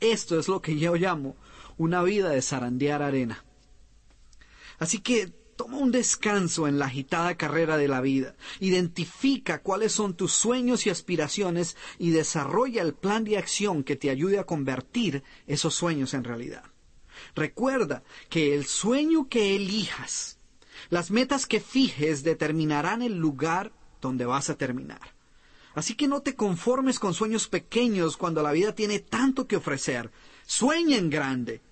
Esto es lo que yo llamo una vida de zarandear arena. Así que Toma un descanso en la agitada carrera de la vida. Identifica cuáles son tus sueños y aspiraciones y desarrolla el plan de acción que te ayude a convertir esos sueños en realidad. Recuerda que el sueño que elijas, las metas que fijes determinarán el lugar donde vas a terminar. Así que no te conformes con sueños pequeños cuando la vida tiene tanto que ofrecer. Sueña en grande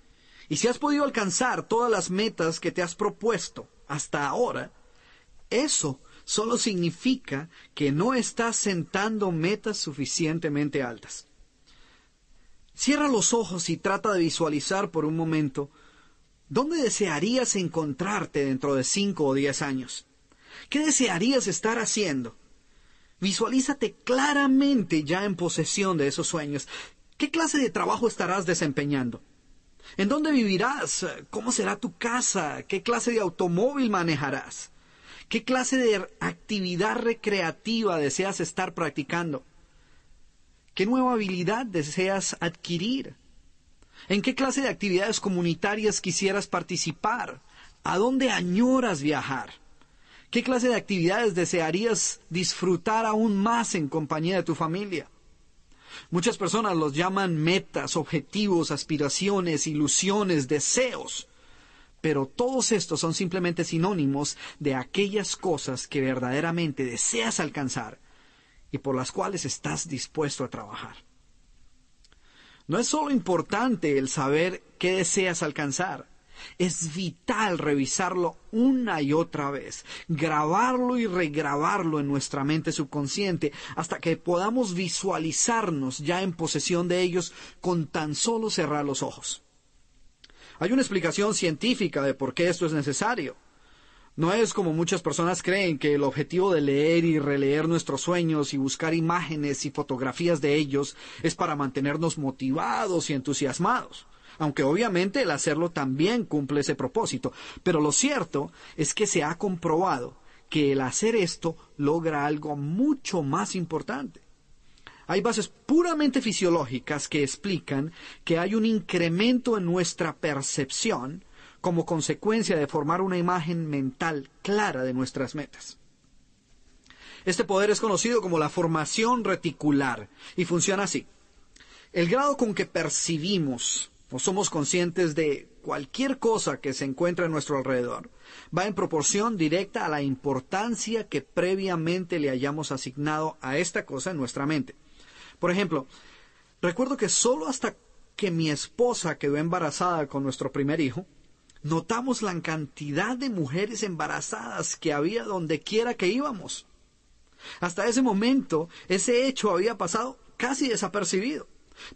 y si has podido alcanzar todas las metas que te has propuesto hasta ahora, eso solo significa que no estás sentando metas suficientemente altas. Cierra los ojos y trata de visualizar por un momento dónde desearías encontrarte dentro de cinco o diez años. ¿Qué desearías estar haciendo? Visualízate claramente ya en posesión de esos sueños. ¿Qué clase de trabajo estarás desempeñando? ¿En dónde vivirás? ¿Cómo será tu casa? ¿Qué clase de automóvil manejarás? ¿Qué clase de actividad recreativa deseas estar practicando? ¿Qué nueva habilidad deseas adquirir? ¿En qué clase de actividades comunitarias quisieras participar? ¿A dónde añoras viajar? ¿Qué clase de actividades desearías disfrutar aún más en compañía de tu familia? Muchas personas los llaman metas, objetivos, aspiraciones, ilusiones, deseos. Pero todos estos son simplemente sinónimos de aquellas cosas que verdaderamente deseas alcanzar y por las cuales estás dispuesto a trabajar. No es solo importante el saber qué deseas alcanzar, es vital revisarlo una y otra vez, grabarlo y regrabarlo en nuestra mente subconsciente hasta que podamos visualizarnos ya en posesión de ellos con tan solo cerrar los ojos. Hay una explicación científica de por qué esto es necesario. No es como muchas personas creen que el objetivo de leer y releer nuestros sueños y buscar imágenes y fotografías de ellos es para mantenernos motivados y entusiasmados aunque obviamente el hacerlo también cumple ese propósito. Pero lo cierto es que se ha comprobado que el hacer esto logra algo mucho más importante. Hay bases puramente fisiológicas que explican que hay un incremento en nuestra percepción como consecuencia de formar una imagen mental clara de nuestras metas. Este poder es conocido como la formación reticular y funciona así. El grado con que percibimos o somos conscientes de cualquier cosa que se encuentra a nuestro alrededor va en proporción directa a la importancia que previamente le hayamos asignado a esta cosa en nuestra mente. Por ejemplo, recuerdo que solo hasta que mi esposa quedó embarazada con nuestro primer hijo, notamos la cantidad de mujeres embarazadas que había donde quiera que íbamos. Hasta ese momento, ese hecho había pasado casi desapercibido.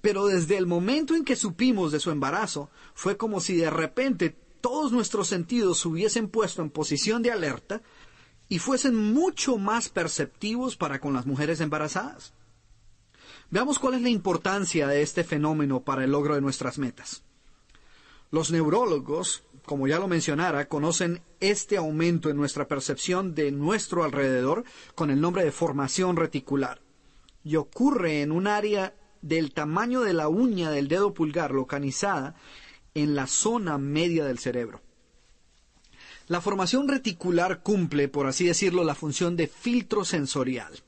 Pero desde el momento en que supimos de su embarazo, fue como si de repente todos nuestros sentidos se hubiesen puesto en posición de alerta y fuesen mucho más perceptivos para con las mujeres embarazadas. Veamos cuál es la importancia de este fenómeno para el logro de nuestras metas. Los neurólogos, como ya lo mencionara, conocen este aumento en nuestra percepción de nuestro alrededor con el nombre de formación reticular. Y ocurre en un área del tamaño de la uña del dedo pulgar localizada en la zona media del cerebro. La formación reticular cumple, por así decirlo, la función de filtro sensorial.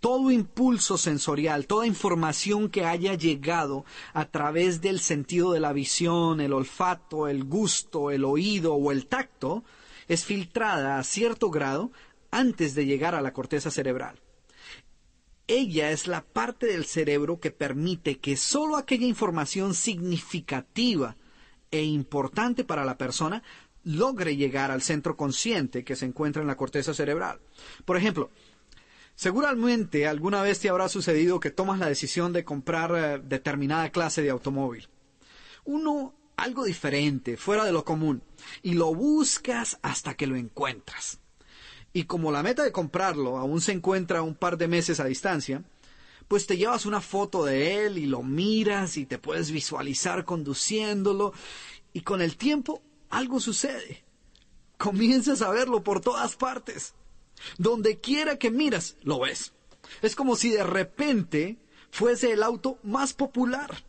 Todo impulso sensorial, toda información que haya llegado a través del sentido de la visión, el olfato, el gusto, el oído o el tacto, es filtrada a cierto grado antes de llegar a la corteza cerebral. Ella es la parte del cerebro que permite que sólo aquella información significativa e importante para la persona logre llegar al centro consciente que se encuentra en la corteza cerebral. Por ejemplo, seguramente alguna vez te habrá sucedido que tomas la decisión de comprar eh, determinada clase de automóvil. Uno algo diferente, fuera de lo común, y lo buscas hasta que lo encuentras y como la meta de comprarlo aún se encuentra un par de meses a distancia, pues te llevas una foto de él y lo miras y te puedes visualizar conduciéndolo y con el tiempo algo sucede. Comienzas a verlo por todas partes. Donde quiera que miras, lo ves. Es como si de repente fuese el auto más popular.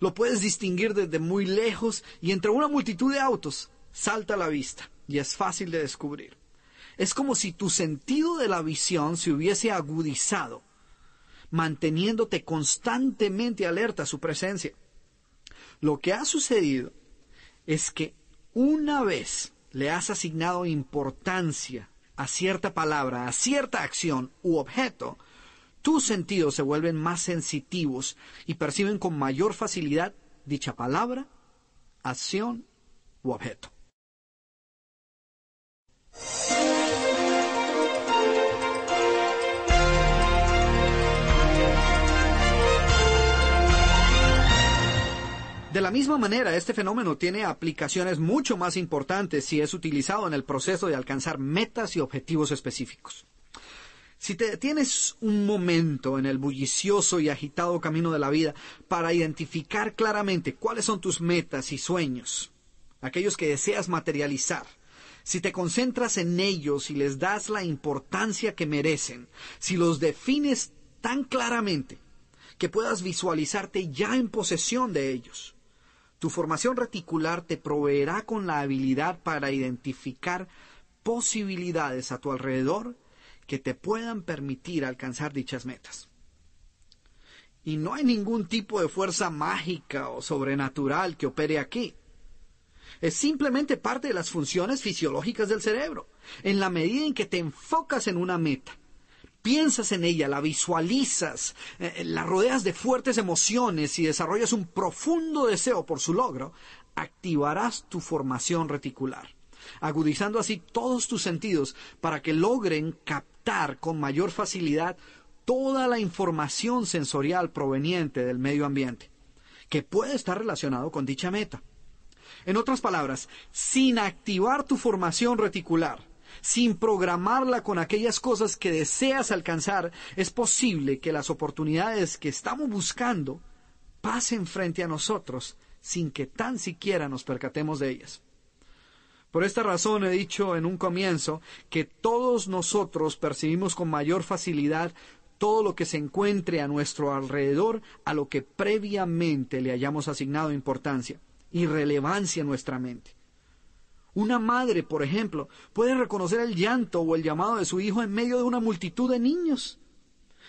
Lo puedes distinguir desde muy lejos y entre una multitud de autos salta a la vista y es fácil de descubrir. Es como si tu sentido de la visión se hubiese agudizado, manteniéndote constantemente alerta a su presencia. Lo que ha sucedido es que una vez le has asignado importancia a cierta palabra, a cierta acción u objeto, tus sentidos se vuelven más sensitivos y perciben con mayor facilidad dicha palabra, acción u objeto. De la misma manera, este fenómeno tiene aplicaciones mucho más importantes si es utilizado en el proceso de alcanzar metas y objetivos específicos. Si te detienes un momento en el bullicioso y agitado camino de la vida para identificar claramente cuáles son tus metas y sueños, aquellos que deseas materializar, si te concentras en ellos y les das la importancia que merecen, si los defines tan claramente que puedas visualizarte ya en posesión de ellos, tu formación reticular te proveerá con la habilidad para identificar posibilidades a tu alrededor que te puedan permitir alcanzar dichas metas. Y no hay ningún tipo de fuerza mágica o sobrenatural que opere aquí. Es simplemente parte de las funciones fisiológicas del cerebro. En la medida en que te enfocas en una meta piensas en ella, la visualizas, eh, eh, la rodeas de fuertes emociones y desarrollas un profundo deseo por su logro, activarás tu formación reticular, agudizando así todos tus sentidos para que logren captar con mayor facilidad toda la información sensorial proveniente del medio ambiente, que puede estar relacionado con dicha meta. En otras palabras, sin activar tu formación reticular, sin programarla con aquellas cosas que deseas alcanzar, es posible que las oportunidades que estamos buscando pasen frente a nosotros sin que tan siquiera nos percatemos de ellas. Por esta razón he dicho en un comienzo que todos nosotros percibimos con mayor facilidad todo lo que se encuentre a nuestro alrededor a lo que previamente le hayamos asignado importancia y relevancia en nuestra mente. Una madre, por ejemplo, puede reconocer el llanto o el llamado de su hijo en medio de una multitud de niños.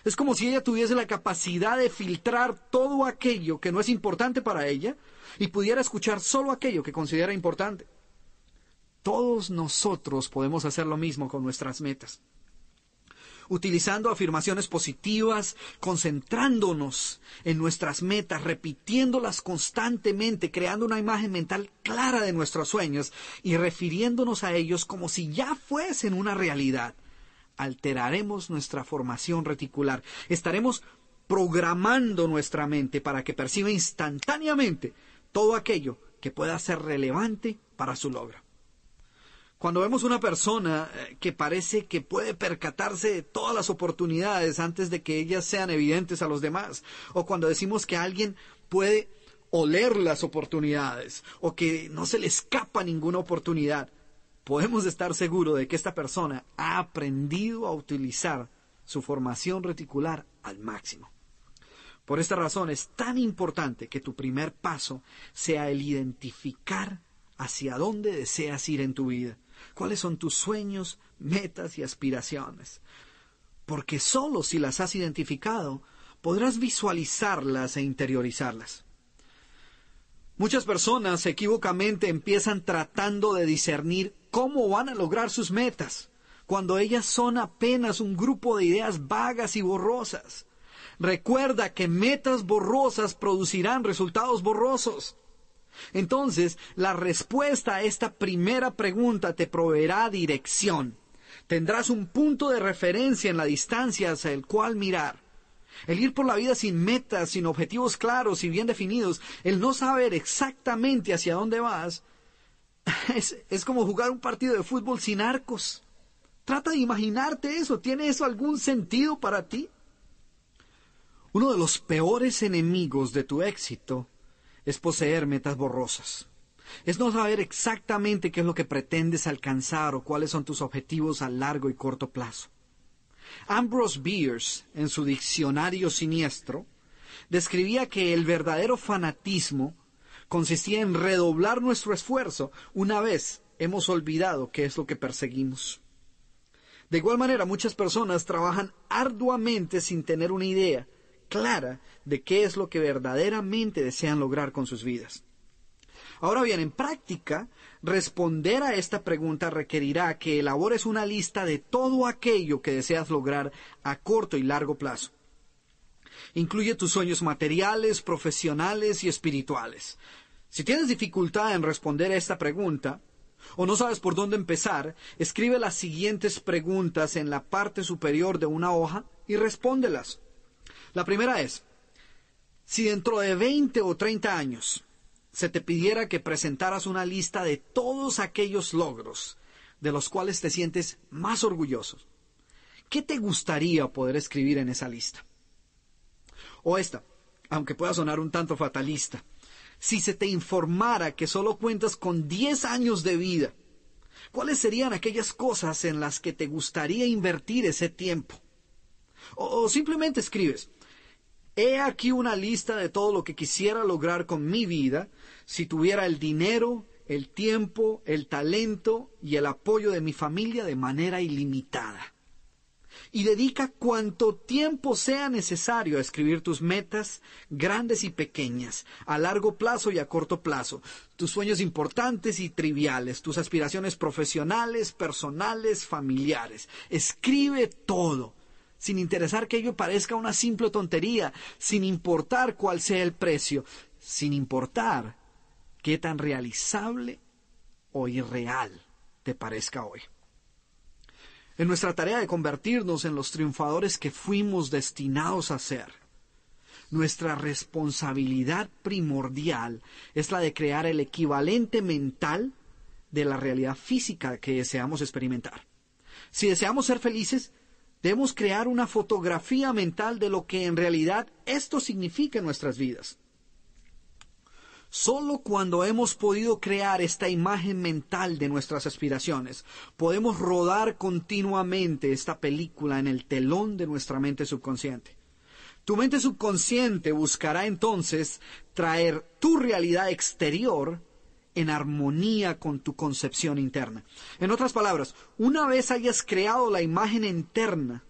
Es como si ella tuviese la capacidad de filtrar todo aquello que no es importante para ella y pudiera escuchar solo aquello que considera importante. Todos nosotros podemos hacer lo mismo con nuestras metas utilizando afirmaciones positivas, concentrándonos en nuestras metas, repitiéndolas constantemente, creando una imagen mental clara de nuestros sueños y refiriéndonos a ellos como si ya fuesen una realidad. Alteraremos nuestra formación reticular. Estaremos programando nuestra mente para que perciba instantáneamente todo aquello que pueda ser relevante para su logro. Cuando vemos una persona eh, que parece que puede percatarse de todas las oportunidades antes de que ellas sean evidentes a los demás, o cuando decimos que alguien puede oler las oportunidades, o que no se le escapa ninguna oportunidad, podemos estar seguros de que esta persona ha aprendido a utilizar su formación reticular al máximo. Por esta razón es tan importante que tu primer paso sea el identificar hacia dónde deseas ir en tu vida cuáles son tus sueños, metas y aspiraciones. Porque sólo si las has identificado podrás visualizarlas e interiorizarlas. Muchas personas equivocamente empiezan tratando de discernir cómo van a lograr sus metas, cuando ellas son apenas un grupo de ideas vagas y borrosas. Recuerda que metas borrosas producirán resultados borrosos. Entonces, la respuesta a esta primera pregunta te proveerá dirección. Tendrás un punto de referencia en la distancia hacia el cual mirar. El ir por la vida sin metas, sin objetivos claros y bien definidos, el no saber exactamente hacia dónde vas, [laughs] es, es, como jugar un partido de fútbol sin arcos. Trata de imaginarte eso. ¿Tiene eso algún sentido para ti? Uno de los peores enemigos de tu éxito es poseer metas borrosas. Es no saber exactamente qué es lo que pretendes alcanzar o cuáles son tus objetivos a largo y corto plazo. Ambrose Bierce, en su diccionario siniestro, describía que el verdadero fanatismo consistía en redoblar nuestro esfuerzo una vez hemos olvidado qué es lo que perseguimos. De igual manera, muchas personas trabajan arduamente sin tener una idea clara de qué es lo que verdaderamente desean lograr con sus vidas. Ahora bien, en práctica, responder a esta pregunta requerirá que elabores una lista de todo aquello que deseas lograr a corto y largo plazo. Incluye tus sueños materiales, profesionales y espirituales. Si tienes dificultad en responder a esta pregunta, o no sabes por dónde empezar, escribe las siguientes preguntas en la parte superior de una hoja y respóndelas. La primera es, si dentro de 20 o 30 años se te pidiera que presentaras una lista de todos aquellos logros de los cuales te sientes más orgulloso, ¿qué te gustaría poder escribir en esa lista? O esta, aunque pueda sonar un tanto fatalista, si se te informara que solo cuentas con 10 años de vida, ¿cuáles serían aquellas cosas en las que te gustaría invertir ese tiempo? O, o simplemente escribes, He aquí una lista de todo lo que quisiera lograr con mi vida si tuviera el dinero, el tiempo, el talento y el apoyo de mi familia de manera ilimitada. Y dedica cuanto tiempo sea necesario a escribir tus metas, grandes y pequeñas, a largo plazo y a corto plazo, tus sueños importantes y triviales, tus aspiraciones profesionales, personales, familiares. Escribe todo sin interesar que ello parezca una simple tontería, sin importar cuál sea el precio, sin importar qué tan realizable o irreal te parezca hoy. En nuestra tarea de convertirnos en los triunfadores que fuimos destinados a ser, nuestra responsabilidad primordial es la de crear el equivalente mental de la realidad física que deseamos experimentar. Si deseamos ser felices, Debemos crear una fotografía mental de lo que en realidad esto significa en nuestras vidas. Solo cuando hemos podido crear esta imagen mental de nuestras aspiraciones, podemos rodar continuamente esta película en el telón de nuestra mente subconsciente. Tu mente subconsciente buscará entonces traer tu realidad exterior en armonía con tu concepción interna. En otras palabras, una vez hayas creado la imagen interna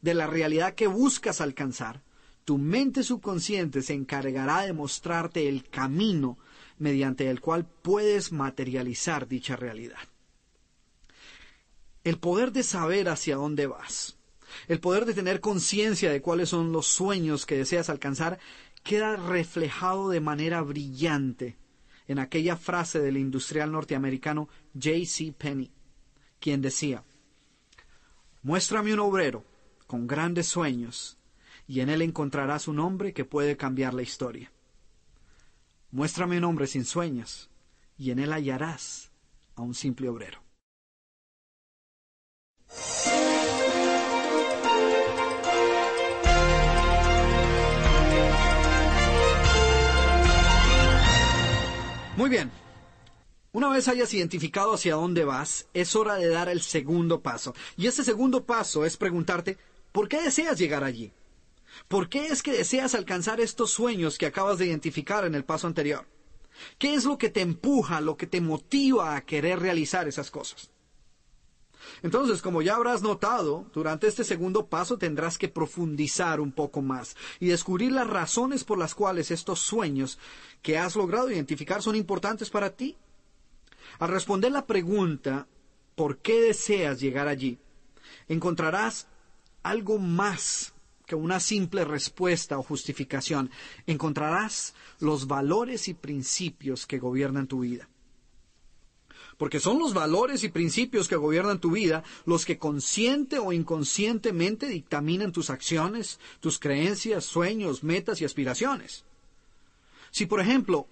de la realidad que buscas alcanzar, tu mente subconsciente se encargará de mostrarte el camino mediante el cual puedes materializar dicha realidad. El poder de saber hacia dónde vas, el poder de tener conciencia de cuáles son los sueños que deseas alcanzar, queda reflejado de manera brillante en aquella frase del industrial norteamericano J.C. Penney, quien decía, Muéstrame un obrero con grandes sueños y en él encontrarás un hombre que puede cambiar la historia. Muéstrame un hombre sin sueños, y en él hallarás a un simple obrero. Muy bien. Una vez hayas identificado hacia dónde vas, es hora de dar el segundo paso. Y ese segundo paso es preguntarte, ¿por qué deseas llegar allí? ¿Por qué es que deseas alcanzar estos sueños que acabas de identificar en el paso anterior? ¿Qué es lo que te empuja, lo que te motiva a querer realizar esas cosas? Entonces, como ya habrás notado, durante este segundo paso tendrás que profundizar un poco más y descubrir las razones por las cuales estos sueños que has logrado identificar son importantes para ti. Al responder la pregunta, ¿por qué deseas llegar allí? Encontrarás algo más una simple respuesta o justificación. Encontrarás los valores y principios que gobiernan tu vida. Porque son los valores y principios que gobiernan tu vida los que consciente o inconscientemente dictaminan tus acciones, tus creencias, sueños, metas y aspiraciones. Si, por ejemplo,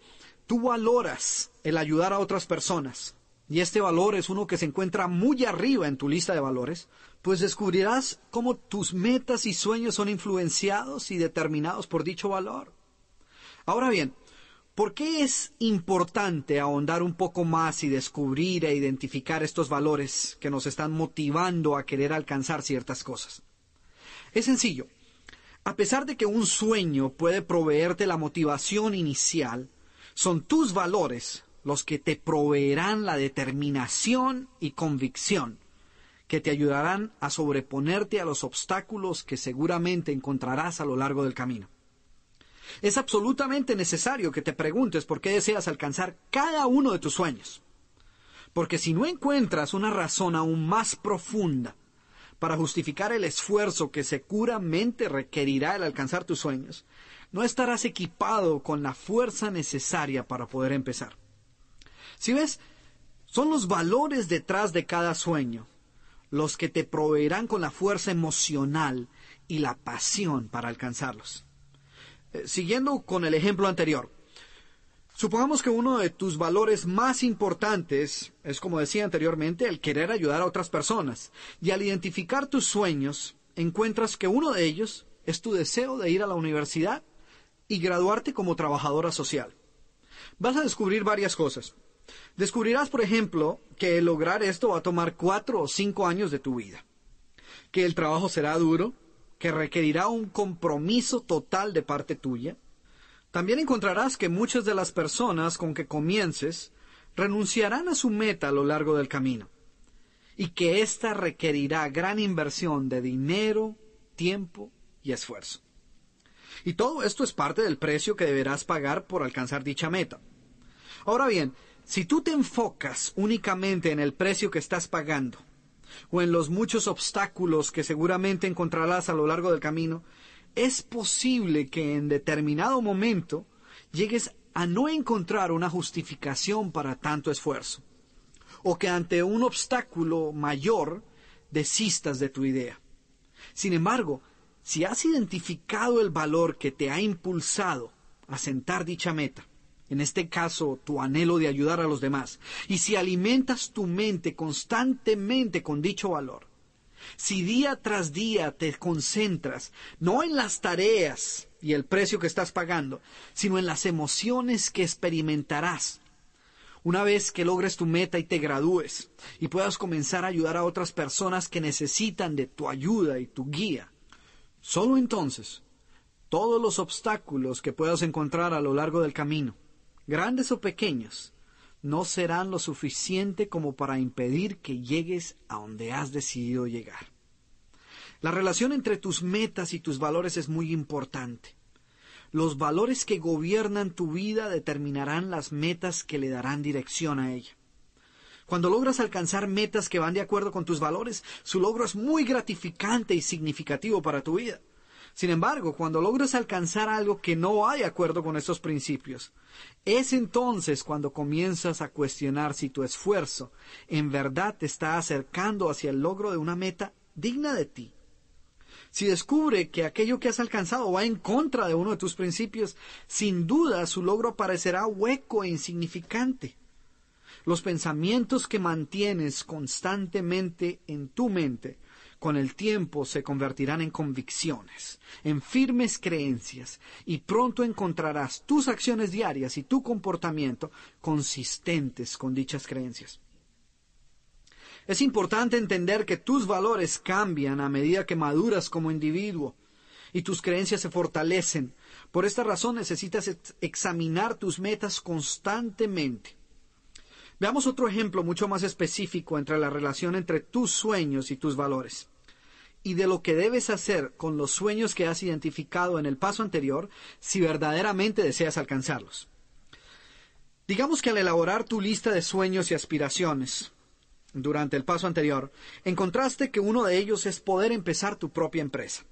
tú valoras el ayudar a otras personas, y este valor es uno que se encuentra muy arriba en tu lista de valores, pues descubrirás cómo tus metas y sueños son influenciados y determinados por dicho valor. Ahora bien, ¿por qué es importante ahondar un poco más y descubrir e identificar estos valores que nos están motivando a querer alcanzar ciertas cosas? Es sencillo. A pesar de que un sueño puede proveerte la motivación inicial, son tus valores los que te proveerán la determinación y convicción que te ayudarán a sobreponerte a los obstáculos que seguramente encontrarás a lo largo del camino. Es absolutamente necesario que te preguntes por qué deseas alcanzar cada uno de tus sueños. Porque si no encuentras una razón aún más profunda para justificar el esfuerzo que seguramente requerirá el alcanzar tus sueños, no estarás equipado con la fuerza necesaria para poder empezar. Si ves, son los valores detrás de cada sueño los que te proveerán con la fuerza emocional y la pasión para alcanzarlos. Eh, siguiendo con el ejemplo anterior, supongamos que uno de tus valores más importantes es, como decía anteriormente, el querer ayudar a otras personas, y al identificar tus sueños, encuentras que uno de ellos es tu deseo de ir a la universidad y graduarte como trabajadora social. Vas a descubrir varias cosas. Descubrirás, por ejemplo, que lograr esto va a tomar cuatro o cinco años de tu vida, que el trabajo será duro, que requerirá un compromiso total de parte tuya. También encontrarás que muchas de las personas con que comiences renunciarán a su meta a lo largo del camino, y que ésta requerirá gran inversión de dinero, tiempo y esfuerzo. Y todo esto es parte del precio que deberás pagar por alcanzar dicha meta. Ahora bien, si tú te enfocas únicamente en el precio que estás pagando o en los muchos obstáculos que seguramente encontrarás a lo largo del camino, es posible que en determinado momento llegues a no encontrar una justificación para tanto esfuerzo, o que ante un obstáculo mayor desistas de tu idea. Sin embargo, si has identificado el valor que te ha impulsado a sentar dicha meta, en este caso tu anhelo de ayudar a los demás, y si alimentas tu mente constantemente con dicho valor, Si día tras día te concentras no en las tareas y el precio que estás pagando, sino en las emociones que experimentarás una vez que logres tu meta y te gradúes y puedas comenzar a ayudar a otras personas que necesitan de tu ayuda y tu guía, solo entonces todos los obstáculos que puedas encontrar a lo largo del camino, grandes o pequeños, no serán lo suficiente como para impedir que llegues a donde has decidido llegar. La relación entre tus metas y tus valores es muy importante. Los valores que gobiernan tu vida determinarán las metas que le darán dirección a ella. Cuando logras alcanzar metas que van de acuerdo con tus valores, su logro es muy gratificante y significativo para tu vida. Sin embargo, cuando logras alcanzar algo que no hay acuerdo con estos principios, es entonces cuando comienzas a cuestionar si tu esfuerzo en verdad te está acercando hacia el logro de una meta digna de ti. Si descubre que aquello que has alcanzado va en contra de uno de tus principios, sin duda su logro parecerá hueco e insignificante. Los pensamientos que mantienes constantemente en tu mente con el tiempo se convertirán en convicciones, en firmes creencias, y pronto encontrarás tus acciones diarias y tu comportamiento consistentes con dichas creencias. Es importante entender que tus valores cambian a medida que maduras como individuo y tus creencias se fortalecen. Por esta razón necesitas examinar tus metas constantemente. Veamos otro ejemplo mucho más específico entre la relación entre tus sueños y tus valores y de lo que debes hacer con los sueños que has identificado en el paso anterior si verdaderamente deseas alcanzarlos. Digamos que al elaborar tu lista de sueños y aspiraciones, durante el paso anterior, encontraste que uno de ellos es poder empezar tu propia empresa.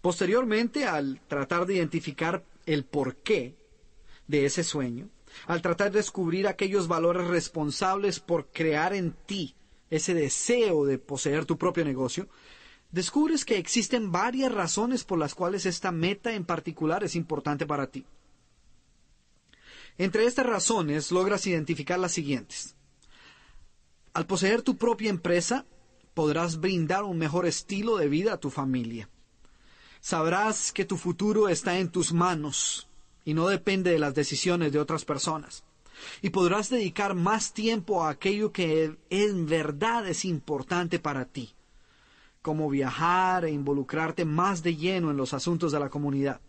Posteriormente, al tratar de identificar el porqué de ese sueño, al tratar de descubrir aquellos valores responsables por crear en ti ese deseo de poseer tu propio negocio, descubres que existen varias razones por las cuales esta meta en particular es importante para ti. Entre estas razones logras identificar las siguientes. Al poseer tu propia empresa, podrás brindar un mejor estilo de vida a tu familia. Sabrás que tu futuro está en tus manos y no depende de las decisiones de otras personas. Y podrás dedicar más tiempo a aquello que en verdad es importante para ti, como viajar e involucrarte más de lleno en los asuntos de la comunidad.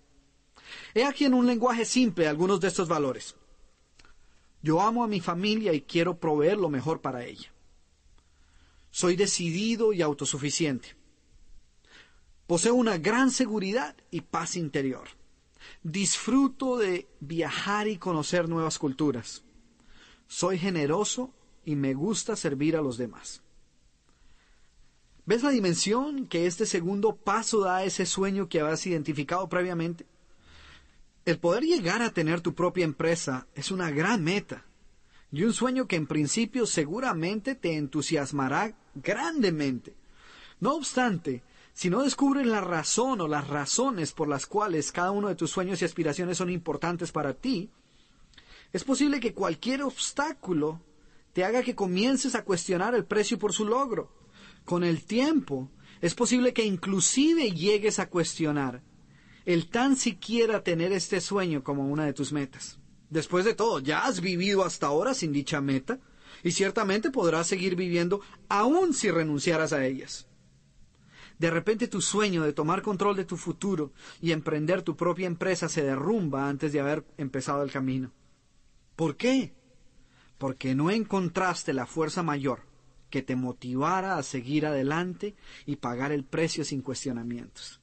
He aquí en un lenguaje simple algunos de estos valores. Yo amo a mi familia y quiero proveer lo mejor para ella. Soy decidido y autosuficiente. Poseo una gran seguridad y paz interior. Disfruto de viajar y conocer nuevas culturas. Soy generoso y me gusta servir a los demás. ¿Ves la dimensión que este segundo paso da a ese sueño que habías identificado previamente? El poder llegar a tener tu propia empresa es una gran meta y un sueño que en principio seguramente te entusiasmará grandemente. No obstante, si no descubres la razón o las razones por las cuales cada uno de tus sueños y aspiraciones son importantes para ti, es posible que cualquier obstáculo te haga que comiences a cuestionar el precio por su logro. Con el tiempo, es posible que inclusive llegues a cuestionar el tan siquiera tener este sueño como una de tus metas. Después de todo, ya has vivido hasta ahora sin dicha meta y ciertamente podrás seguir viviendo aun si renunciaras a ellas. De repente tu sueño de tomar control de tu futuro y emprender tu propia empresa se derrumba antes de haber empezado el camino. ¿Por qué? Porque no encontraste la fuerza mayor que te motivara a seguir adelante y pagar el precio sin cuestionamientos.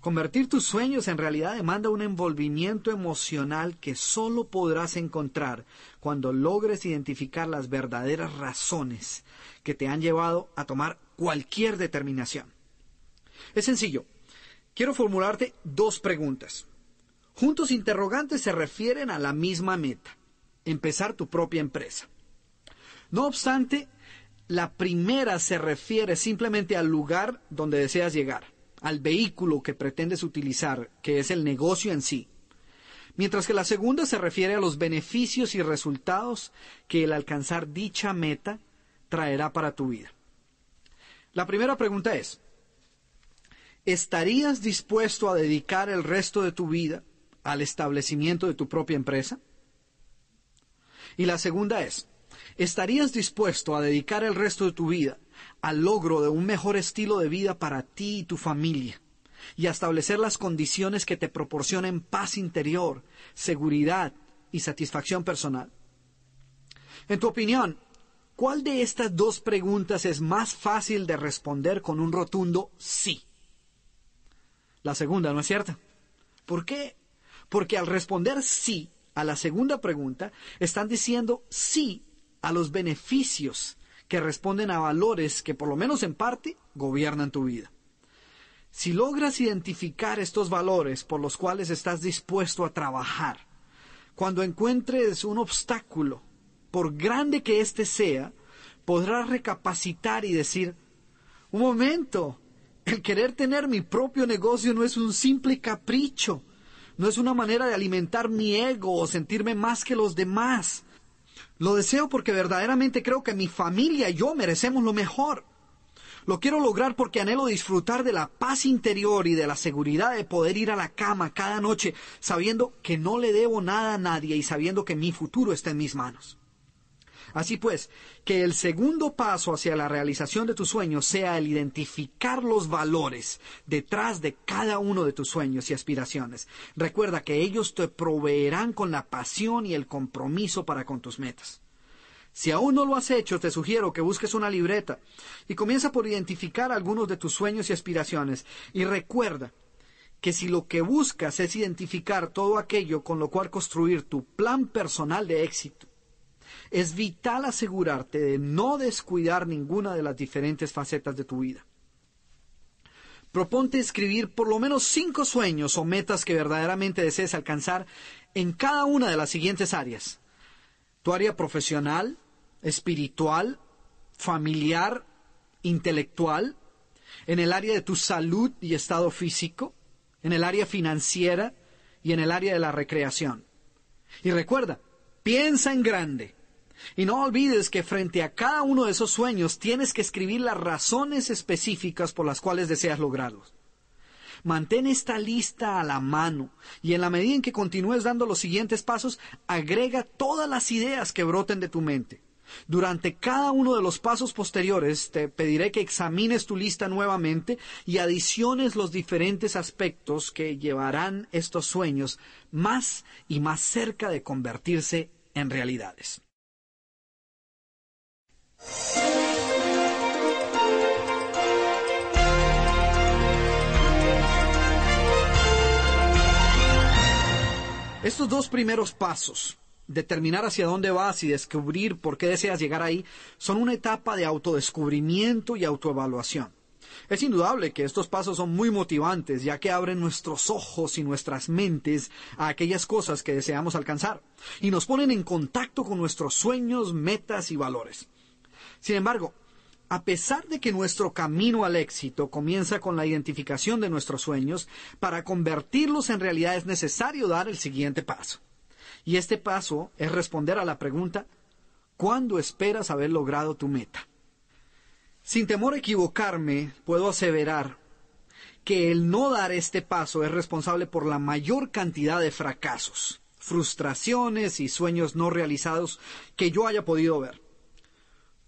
Convertir tus sueños en realidad demanda un envolvimiento emocional que solo podrás encontrar cuando logres identificar las verdaderas razones que te han llevado a tomar cualquier determinación. Es sencillo. Quiero formularte dos preguntas. Juntos interrogantes se refieren a la misma meta, empezar tu propia empresa. No obstante, la primera se refiere simplemente al lugar donde deseas llegar al vehículo que pretendes utilizar, que es el negocio en sí, mientras que la segunda se refiere a los beneficios y resultados que el alcanzar dicha meta traerá para tu vida. La primera pregunta es, ¿estarías dispuesto a dedicar el resto de tu vida al establecimiento de tu propia empresa? Y la segunda es, ¿estarías dispuesto a dedicar el resto de tu vida al logro de un mejor estilo de vida para ti y tu familia? y a establecer las condiciones que te proporcionen paz interior, seguridad y satisfacción personal. En tu opinión, ¿cuál de estas dos preguntas es más fácil de responder con un rotundo sí? La segunda, ¿no es cierta? ¿Por qué? Porque al responder sí a la segunda pregunta, están diciendo sí a los beneficios que responden a valores que por lo menos en parte gobiernan tu vida. Si logras identificar estos valores por los cuales estás dispuesto a trabajar, cuando encuentres un obstáculo, por grande que éste sea, podrás recapacitar y decir, un momento, el [clears throat] querer tener mi propio negocio no es un simple capricho, no es una manera de alimentar mi ego o sentirme más que los demás. Lo deseo porque verdaderamente creo que mi familia y yo merecemos lo mejor. Lo quiero lograr porque anhelo disfrutar de la paz interior y de la seguridad de poder ir a la cama cada noche sabiendo que no le debo nada a nadie y sabiendo que mi futuro está en mis manos. Así pues, que el segundo paso hacia la realización de tus sueños sea el identificar los valores detrás de cada uno de tus sueños y aspiraciones. Recuerda que ellos te proveerán con la pasión y el compromiso para con tus metas. Si aún no lo has hecho, te sugiero que busques una libreta y comienza por identificar algunos de tus sueños y aspiraciones. Y recuerda que si lo que buscas es identificar todo aquello con lo cual construir tu plan personal de éxito, es vital asegurarte de no descuidar ninguna de las diferentes facetas de tu vida. Proponte escribir por lo menos cinco sueños o metas que verdaderamente desees alcanzar en cada una de las siguientes áreas tu área profesional, espiritual, familiar, intelectual, en el área de tu salud y estado físico, en el área financiera y en el área de la recreación. Y recuerda, piensa en grande. Y no olvides que frente a cada uno de esos sueños tienes que escribir las razones específicas por las cuales deseas lograrlos. Mantén esta lista a la mano y en la medida en que continúes dando los siguientes pasos, agrega todas las ideas que broten de tu mente. Durante cada uno de los pasos posteriores te pediré que examines tu lista nuevamente y adiciones los diferentes aspectos que llevarán estos sueños más y más cerca de convertirse en realidades. Estos dos primeros pasos, determinar hacia dónde vas y descubrir por qué deseas llegar ahí, son una etapa de autodescubrimiento y autoevaluación. Es indudable que estos pasos son muy motivantes, ya que abren nuestros ojos y nuestras mentes a aquellas cosas que deseamos alcanzar, y nos ponen en contacto con nuestros sueños, metas y valores. Sin embargo, a pesar de que nuestro camino al éxito comienza con la identificación de nuestros sueños, para convertirlos en realidad es necesario dar el siguiente paso. Y este paso es responder a la pregunta, ¿cuándo esperas haber logrado tu meta? Sin temor a equivocarme, puedo aseverar que el no dar este paso es responsable por la mayor cantidad de fracasos, frustraciones y sueños no realizados que yo haya podido ver.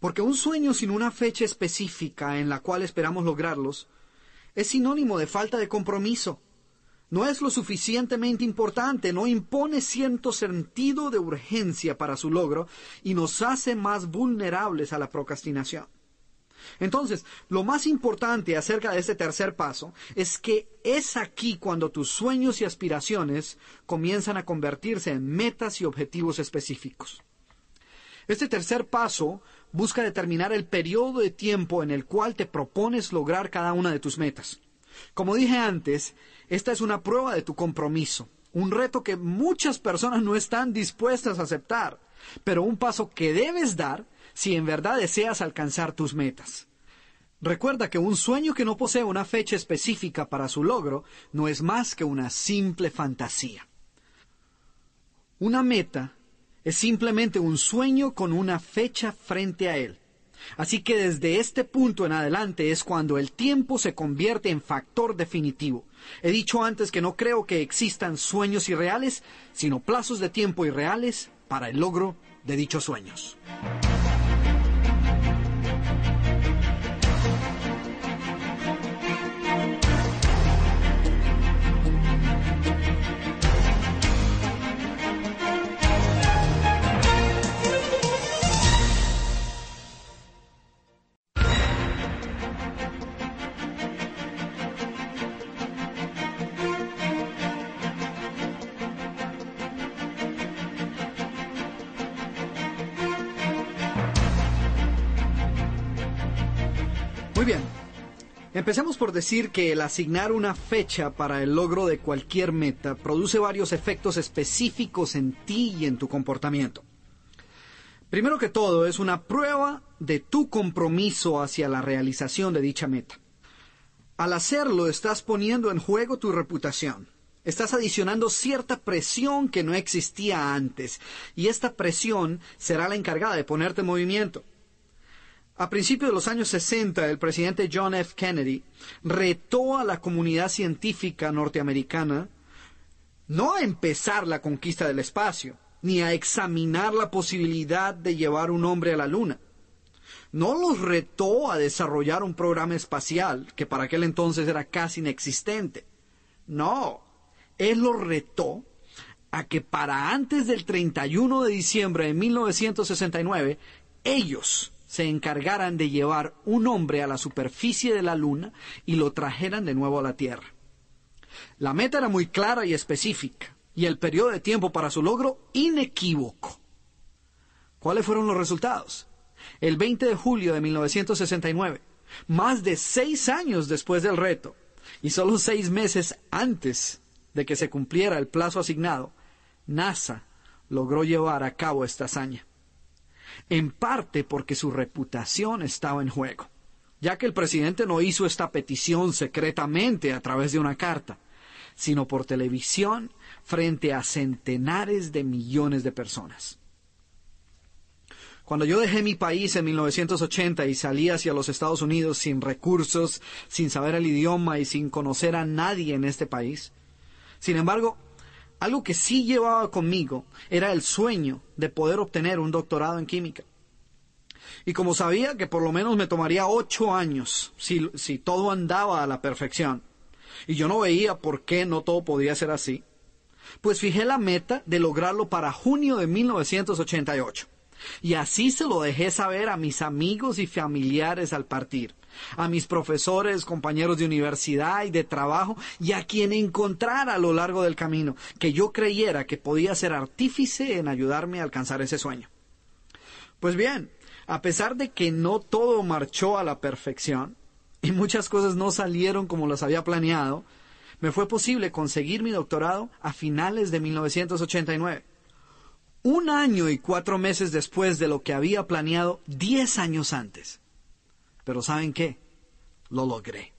Porque un sueño sin una fecha específica en la cual esperamos lograrlos es sinónimo de falta de compromiso. No es lo suficientemente importante, no impone cierto sentido de urgencia para su logro y nos hace más vulnerables a la procrastinación. Entonces, lo más importante acerca de este tercer paso es que es aquí cuando tus sueños y aspiraciones comienzan a convertirse en metas y objetivos específicos. Este tercer paso busca determinar el periodo de tiempo en el cual te propones lograr cada una de tus metas. Como dije antes, esta es una prueba de tu compromiso, un reto que muchas personas no están dispuestas a aceptar, pero un paso que debes dar si en verdad deseas alcanzar tus metas. Recuerda que un sueño que no posee una fecha específica para su logro no es más que una simple fantasía. Una meta es simplemente un sueño con una fecha frente a él. Así que desde este punto en adelante es cuando el tiempo se convierte en factor definitivo. He dicho antes que no creo que existan sueños irreales, sino plazos de tiempo irreales para el logro de dichos sueños. Empecemos por decir que el asignar una fecha para el logro de cualquier meta produce varios efectos específicos en ti y en tu comportamiento. Primero que todo, es una prueba de tu compromiso hacia la realización de dicha meta. Al hacerlo, estás poniendo en juego tu reputación. Estás adicionando cierta presión que no existía antes, y esta presión será la encargada de ponerte en movimiento. A principios de los años 60, el presidente John F. Kennedy retó a la comunidad científica norteamericana no a empezar la conquista del espacio, ni a examinar la posibilidad de llevar un hombre a la Luna. No los retó a desarrollar un programa espacial que para aquel entonces era casi inexistente. No, él los retó a que para antes del 31 de diciembre de 1969 ellos se encargaran de llevar un hombre a la superficie de la Luna y lo trajeran de nuevo a la Tierra. La meta era muy clara y específica, y el periodo de tiempo para su logro inequívoco. ¿Cuáles fueron los resultados? El 20 de julio de 1969, más de seis años después del reto, y solo seis meses antes de que se cumpliera el plazo asignado, NASA logró llevar a cabo esta hazaña en parte porque su reputación estaba en juego, ya que el presidente no hizo esta petición secretamente a través de una carta, sino por televisión frente a centenares de millones de personas. Cuando yo dejé mi país en 1980 y salí hacia los Estados Unidos sin recursos, sin saber el idioma y sin conocer a nadie en este país, sin embargo, algo que sí llevaba conmigo era el sueño de poder obtener un doctorado en química. Y como sabía que por lo menos me tomaría ocho años si, si todo andaba a la perfección, y yo no veía por qué no todo podía ser así, pues fijé la meta de lograrlo para junio de 1988. Y así se lo dejé saber a mis amigos y familiares al partir a mis profesores, compañeros de universidad y de trabajo y a quien encontrara a lo largo del camino, que yo creyera que podía ser artífice en ayudarme a alcanzar ese sueño. Pues bien, a pesar de que no todo marchó a la perfección y muchas cosas no salieron como las había planeado, me fue posible conseguir mi doctorado a finales de 1989. Un año y cuatro meses después de lo que había planeado diez años antes. Pero ¿saben qué? Lo logré.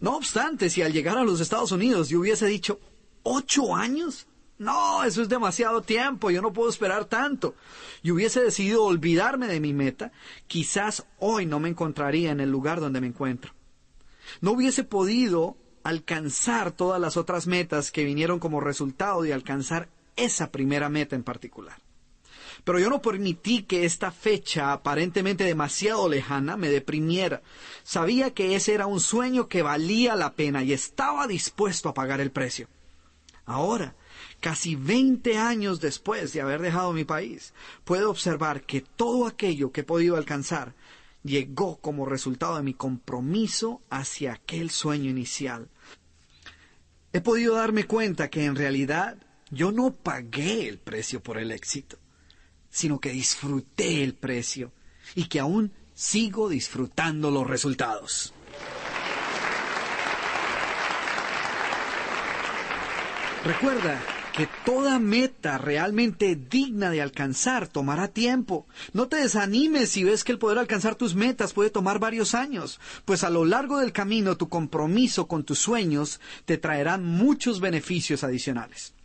No obstante, si al llegar a los Estados Unidos yo hubiese dicho, ¿ocho años? No, eso es demasiado tiempo, yo no puedo esperar tanto. Y hubiese decidido olvidarme de mi meta, quizás hoy no me encontraría en el lugar donde me encuentro. No hubiese podido alcanzar todas las otras metas que vinieron como resultado de alcanzar esa primera meta en particular. Pero yo no permití que esta fecha, aparentemente demasiado lejana, me deprimiera. Sabía que ese era un sueño que valía la pena y estaba dispuesto a pagar el precio. Ahora, casi veinte años después de haber dejado mi país, puedo observar que todo aquello que he podido alcanzar llegó como resultado de mi compromiso hacia aquel sueño inicial. He podido darme cuenta que en realidad yo no pagué el precio por el éxito sino que disfruté el precio y que aún sigo disfrutando los resultados. Recuerda que toda meta realmente digna de alcanzar tomará tiempo. No te desanimes si ves que el poder alcanzar tus metas puede tomar varios años, pues a lo largo del camino tu compromiso con tus sueños te traerán muchos beneficios adicionales.